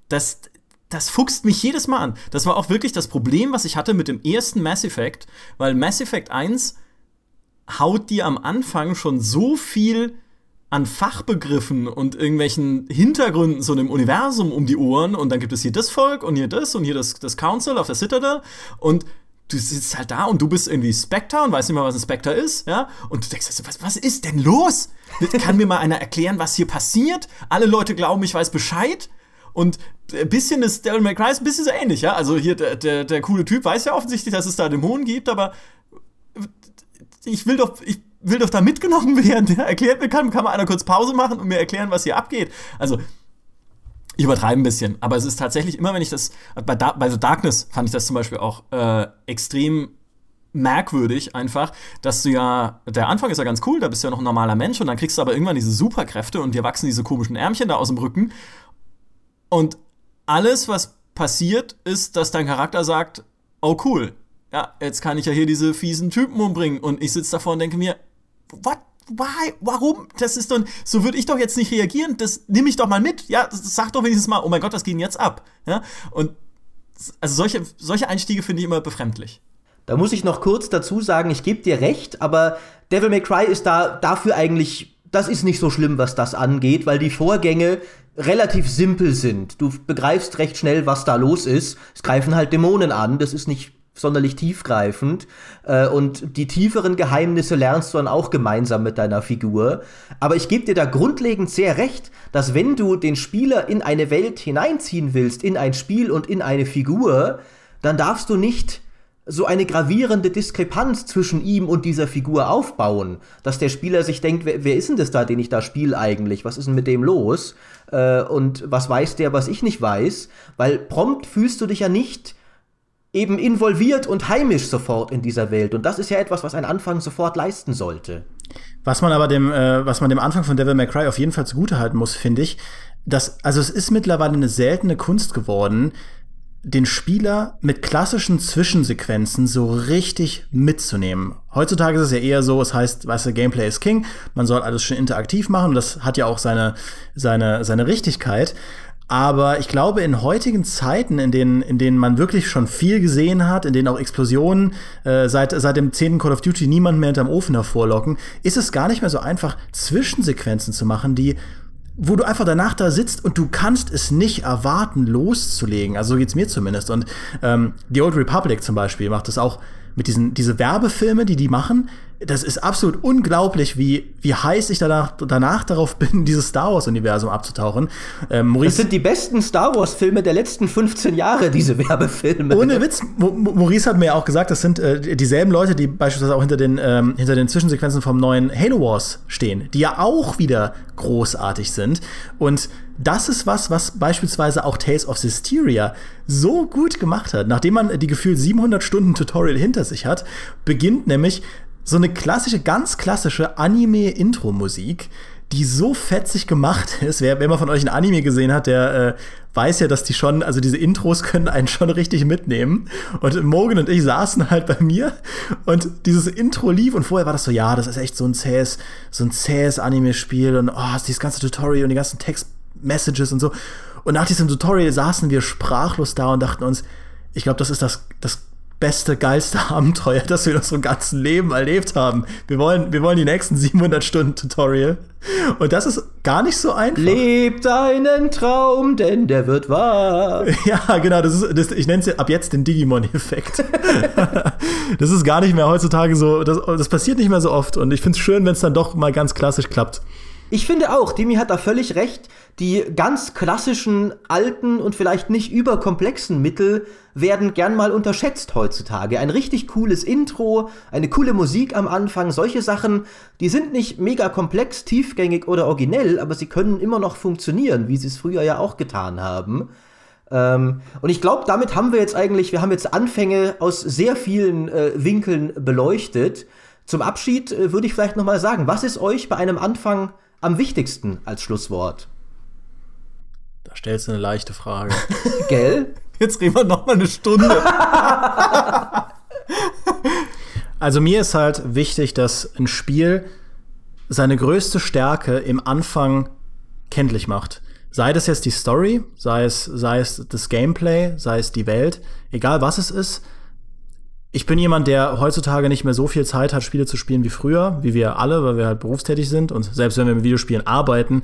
das, das fuchst mich jedes Mal an. Das war auch wirklich das Problem, was ich hatte mit dem ersten Mass Effect, weil Mass Effect 1 haut dir am Anfang schon so viel an Fachbegriffen und irgendwelchen Hintergründen so einem Universum um die Ohren und dann gibt es hier das Volk und hier das und hier das, das Council auf der Citadel und du sitzt halt da und du bist irgendwie Spectre und weißt nicht mal, was ein Spectre ist, ja? Und du denkst, was, was ist denn los? Kann mir mal einer erklären, was hier passiert? Alle Leute glauben, ich weiß Bescheid. Und ein bisschen ist Cry ist ein bisschen so ähnlich, ja? Also hier der, der, der coole Typ weiß ja offensichtlich, dass es da Dämonen gibt, aber ich will doch, ich will doch da mitgenommen werden. Ja, erklärt mir, kann, kann mal einer kurz Pause machen und mir erklären, was hier abgeht. Also, ich übertreibe ein bisschen, aber es ist tatsächlich immer, wenn ich das, bei, da bei The Darkness fand ich das zum Beispiel auch äh, extrem merkwürdig einfach, dass du ja, der Anfang ist ja ganz cool, da bist du ja noch ein normaler Mensch und dann kriegst du aber irgendwann diese Superkräfte und dir wachsen diese komischen Ärmchen da aus dem Rücken und alles, was passiert, ist, dass dein Charakter sagt, oh cool, ja, jetzt kann ich ja hier diese fiesen Typen umbringen. Und ich sitze davor und denke mir, what? Why? Warum? Das ist doch, so würde ich doch jetzt nicht reagieren. Das nehme ich doch mal mit. Ja, sag doch wenigstens mal, oh mein Gott, was geht denn jetzt ab? Ja, und also solche, solche Einstiege finde ich immer befremdlich. Da muss ich noch kurz dazu sagen, ich gebe dir recht, aber Devil May Cry ist da dafür eigentlich, das ist nicht so schlimm, was das angeht, weil die Vorgänge relativ simpel sind. Du begreifst recht schnell, was da los ist. Es greifen halt Dämonen an, das ist nicht sonderlich tiefgreifend. Äh, und die tieferen Geheimnisse lernst du dann auch gemeinsam mit deiner Figur. Aber ich gebe dir da grundlegend sehr recht, dass wenn du den Spieler in eine Welt hineinziehen willst, in ein Spiel und in eine Figur, dann darfst du nicht so eine gravierende Diskrepanz zwischen ihm und dieser Figur aufbauen, dass der Spieler sich denkt, wer, wer ist denn das da, den ich da spiele eigentlich? Was ist denn mit dem los? Äh, und was weiß der, was ich nicht weiß? Weil prompt fühlst du dich ja nicht eben involviert und heimisch sofort in dieser Welt. Und das ist ja etwas, was ein Anfang sofort leisten sollte. Was man aber dem, äh, was man dem Anfang von Devil May Cry auf jeden Fall zugutehalten muss, finde ich, dass, also es ist mittlerweile eine seltene Kunst geworden, den Spieler mit klassischen Zwischensequenzen so richtig mitzunehmen. Heutzutage ist es ja eher so, es heißt, weißt du, Gameplay ist King, man soll alles schon interaktiv machen das hat ja auch seine, seine, seine Richtigkeit. Aber ich glaube, in heutigen Zeiten, in denen, in denen man wirklich schon viel gesehen hat, in denen auch Explosionen äh, seit, seit dem 10. Call of Duty niemand mehr hinterm Ofen hervorlocken, ist es gar nicht mehr so einfach, Zwischensequenzen zu machen, die wo du einfach danach da sitzt und du kannst es nicht erwarten, loszulegen. Also so geht's mir zumindest. Und ähm, The Old Republic zum Beispiel macht das auch mit diesen diese Werbefilme, die die machen, das ist absolut unglaublich, wie, wie heiß ich danach, danach darauf bin, dieses Star Wars-Universum abzutauchen. Ähm, Maurice, das sind die besten Star Wars-Filme der letzten 15 Jahre, diese Werbefilme. Ohne Witz, Maurice hat mir ja auch gesagt, das sind äh, dieselben Leute, die beispielsweise auch hinter den, ähm, hinter den Zwischensequenzen vom neuen Halo Wars stehen, die ja auch wieder großartig sind. Und das ist was, was beispielsweise auch Tales of Systeria so gut gemacht hat. Nachdem man die gefühlt 700 Stunden Tutorial hinter sich hat, beginnt nämlich so eine klassische, ganz klassische Anime-Intro-Musik, die so fetzig gemacht ist. Wer, wer mal von euch ein Anime gesehen hat, der äh, weiß ja, dass die schon, also diese Intros können einen schon richtig mitnehmen. Und Morgan und ich saßen halt bei mir und dieses Intro lief und vorher war das so, ja, das ist echt so ein zähes, so ein zähes Anime-Spiel und oh, dieses ganze Tutorial und die ganzen Text-Messages und so. Und nach diesem Tutorial saßen wir sprachlos da und dachten uns, ich glaube, das ist das, das beste, geilste Abenteuer, das wir in unserem ganzen Leben erlebt haben. Wir wollen, wir wollen die nächsten 700 Stunden Tutorial. Und das ist gar nicht so einfach. Lebt einen Traum, denn der wird wahr. Ja, genau. Das ist, das, ich nenne es ab jetzt den Digimon-Effekt. das ist gar nicht mehr heutzutage so. Das, das passiert nicht mehr so oft. Und ich finde es schön, wenn es dann doch mal ganz klassisch klappt. Ich finde auch, Demi hat da völlig recht. Die ganz klassischen, alten und vielleicht nicht überkomplexen Mittel werden gern mal unterschätzt heutzutage. Ein richtig cooles Intro, eine coole Musik am Anfang, solche Sachen, die sind nicht mega komplex, tiefgängig oder originell, aber sie können immer noch funktionieren, wie sie es früher ja auch getan haben. Ähm, und ich glaube, damit haben wir jetzt eigentlich, wir haben jetzt Anfänge aus sehr vielen äh, Winkeln beleuchtet. Zum Abschied äh, würde ich vielleicht noch mal sagen, was ist euch bei einem Anfang am wichtigsten als Schlusswort? Da stellst du eine leichte Frage. Gell? Jetzt reden wir noch mal eine Stunde. also mir ist halt wichtig, dass ein Spiel seine größte Stärke im Anfang kenntlich macht. Sei das jetzt die Story, sei es, sei es das Gameplay, sei es die Welt, egal was es ist, ich bin jemand, der heutzutage nicht mehr so viel Zeit hat, Spiele zu spielen wie früher, wie wir alle, weil wir halt berufstätig sind. Und selbst wenn wir mit Videospielen arbeiten,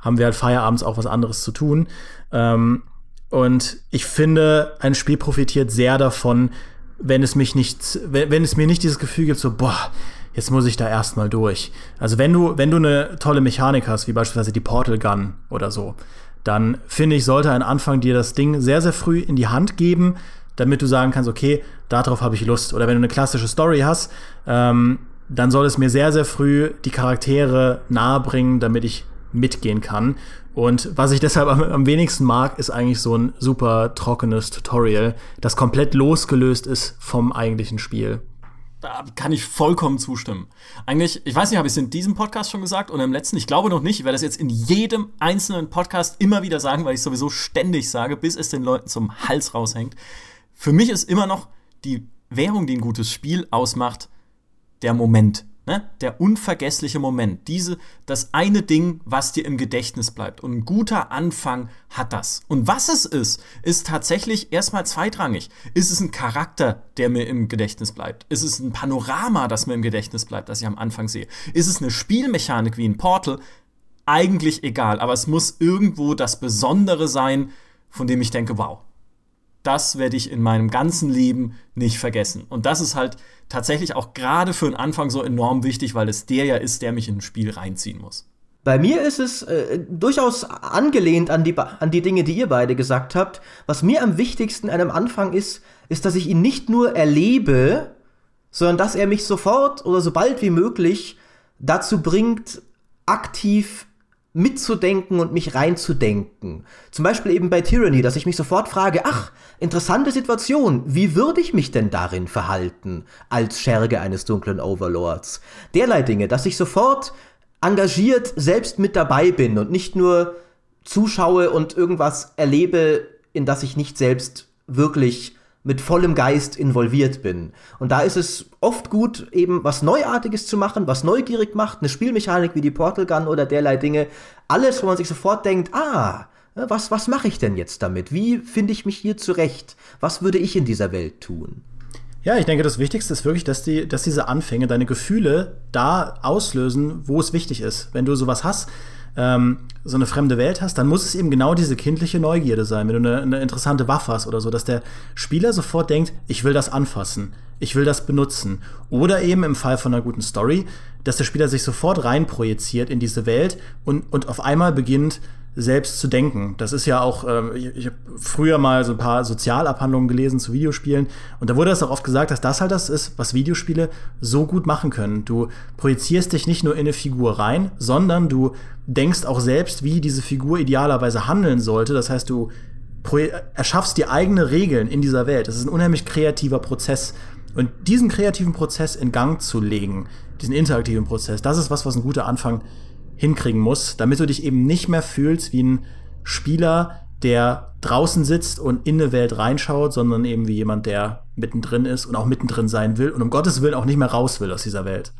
haben wir halt feierabends auch was anderes zu tun. Ähm, und ich finde, ein Spiel profitiert sehr davon, wenn es mich nicht, wenn, wenn es mir nicht dieses Gefühl gibt, so, boah, jetzt muss ich da erstmal durch. Also wenn du, wenn du eine tolle Mechanik hast, wie beispielsweise die Portal Gun oder so, dann finde ich, sollte ein Anfang dir das Ding sehr, sehr früh in die Hand geben, damit du sagen kannst, okay, darauf habe ich Lust. Oder wenn du eine klassische Story hast, ähm, dann soll es mir sehr, sehr früh die Charaktere nahebringen, damit ich mitgehen kann. Und was ich deshalb am, am, wenigsten mag, ist eigentlich so ein super trockenes Tutorial, das komplett losgelöst ist vom eigentlichen Spiel. Da kann ich vollkommen zustimmen. Eigentlich, ich weiß nicht, habe ich es in diesem Podcast schon gesagt oder im letzten? Ich glaube noch nicht. Ich werde das jetzt in jedem einzelnen Podcast immer wieder sagen, weil ich sowieso ständig sage, bis es den Leuten zum Hals raushängt. Für mich ist immer noch die Währung, die ein gutes Spiel ausmacht, der Moment. Ne? Der unvergessliche Moment. Diese, das eine Ding, was dir im Gedächtnis bleibt. Und ein guter Anfang hat das. Und was es ist, ist tatsächlich erstmal zweitrangig. Ist es ein Charakter, der mir im Gedächtnis bleibt? Ist es ein Panorama, das mir im Gedächtnis bleibt, das ich am Anfang sehe? Ist es eine Spielmechanik wie ein Portal? Eigentlich egal. Aber es muss irgendwo das Besondere sein, von dem ich denke, wow, das werde ich in meinem ganzen Leben nicht vergessen. Und das ist halt tatsächlich auch gerade für den Anfang so enorm wichtig, weil es der ja ist, der mich in ein Spiel reinziehen muss. Bei mir ist es äh, durchaus angelehnt an die, an die Dinge, die ihr beide gesagt habt. Was mir am wichtigsten an einem Anfang ist, ist, dass ich ihn nicht nur erlebe, sondern dass er mich sofort oder so bald wie möglich dazu bringt, aktiv mitzudenken und mich reinzudenken. Zum Beispiel eben bei Tyranny, dass ich mich sofort frage, ach, interessante Situation, wie würde ich mich denn darin verhalten als Scherge eines dunklen Overlords? Derlei Dinge, dass ich sofort engagiert selbst mit dabei bin und nicht nur zuschaue und irgendwas erlebe, in das ich nicht selbst wirklich mit vollem Geist involviert bin. Und da ist es oft gut, eben was Neuartiges zu machen, was neugierig macht, eine Spielmechanik wie die Portal Gun oder derlei Dinge. Alles, wo man sich sofort denkt, ah, Äh, was, was mache ich denn jetzt damit? Wie finde ich mich hier zurecht? Was würde ich in dieser Welt tun? Ja, ich denke, das Wichtigste ist wirklich, dass, die, dass diese Anfänge deine Gefühle da auslösen, wo es wichtig ist. Wenn du sowas hast, ähm, so eine fremde Welt hast, dann muss es eben genau diese kindliche Neugierde sein, wenn du eine, eine interessante Waffe hast oder so, dass der Spieler sofort denkt, ich will das anfassen, ich will das benutzen. Oder eben im Fall von einer guten Story, dass der Spieler sich sofort reinprojiziert in diese Welt und, und auf einmal beginnt, selbst zu denken. Das ist ja auch, äh, ich, ich habe früher mal so ein paar Sozialabhandlungen gelesen zu Videospielen und da wurde das auch oft gesagt, dass das halt das ist, was Videospiele so gut machen können. Du projizierst dich nicht nur in eine Figur rein, sondern du denkst auch selbst, wie diese Figur idealerweise handeln sollte. Das heißt, du erschaffst dir eigene Regeln in dieser Welt. Das ist ein unheimlich kreativer Prozess. Und diesen kreativen Prozess in Gang zu legen, diesen interaktiven Prozess, das ist was, was ein guter Anfang hinkriegen muss, damit du dich eben nicht mehr fühlst wie ein Spieler, der draußen sitzt und in eine Welt reinschaut, sondern eben wie jemand, der mittendrin ist und auch mittendrin sein will und um Gottes Willen auch nicht mehr raus will aus dieser Welt.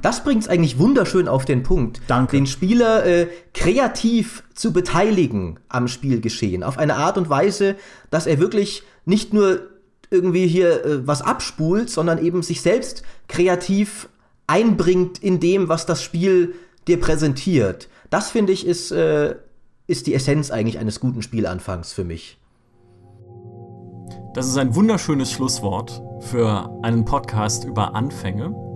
Das bringt es eigentlich wunderschön auf den Punkt, Danke. den Spieler äh, kreativ zu beteiligen am Spielgeschehen. Auf eine Art und Weise, dass er wirklich nicht nur irgendwie hier äh, was abspult, sondern eben sich selbst kreativ einbringt in dem, was das Spiel dir präsentiert. Das finde ich ist, äh, ist die Essenz eigentlich eines guten Spielanfangs für mich. Das ist ein wunderschönes Schlusswort für einen Podcast über Anfänge.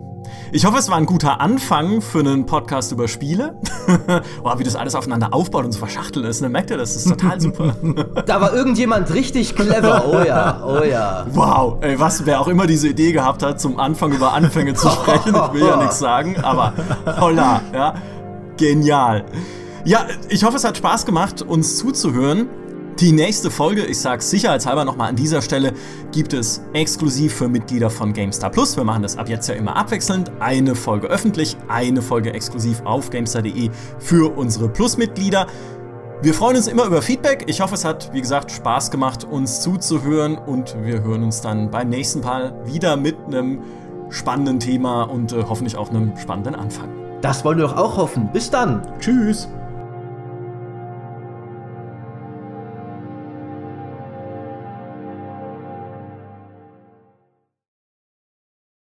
Ich hoffe, es war ein guter Anfang für einen Podcast über Spiele. Boah, wie das alles aufeinander aufbaut und so verschachteln ist. Ne? Merkt ihr, das ist total super. da war irgendjemand richtig clever. Oh ja, oh ja. Wow, ey, was, wer auch immer diese Idee gehabt hat, zum Anfang über Anfänge zu sprechen. Ich will ja nichts sagen, aber holla, ja. Genial. Ja, ich hoffe, es hat Spaß gemacht, uns zuzuhören. Die nächste Folge, ich sag's sicherheitshalber nochmal an dieser Stelle, gibt es exklusiv für Mitglieder von GameStar Plus. Wir machen das ab jetzt ja immer abwechselnd. Eine Folge öffentlich, eine Folge exklusiv auf GameStar.de für unsere Plus-Mitglieder. Wir freuen uns immer über Feedback. Ich hoffe, es hat, wie gesagt, Spaß gemacht, uns zuzuhören und wir hören uns dann beim nächsten Mal wieder mit einem spannenden Thema und äh, hoffentlich auch einem spannenden Anfang. Das wollen wir doch auch hoffen. Bis dann. Tschüss.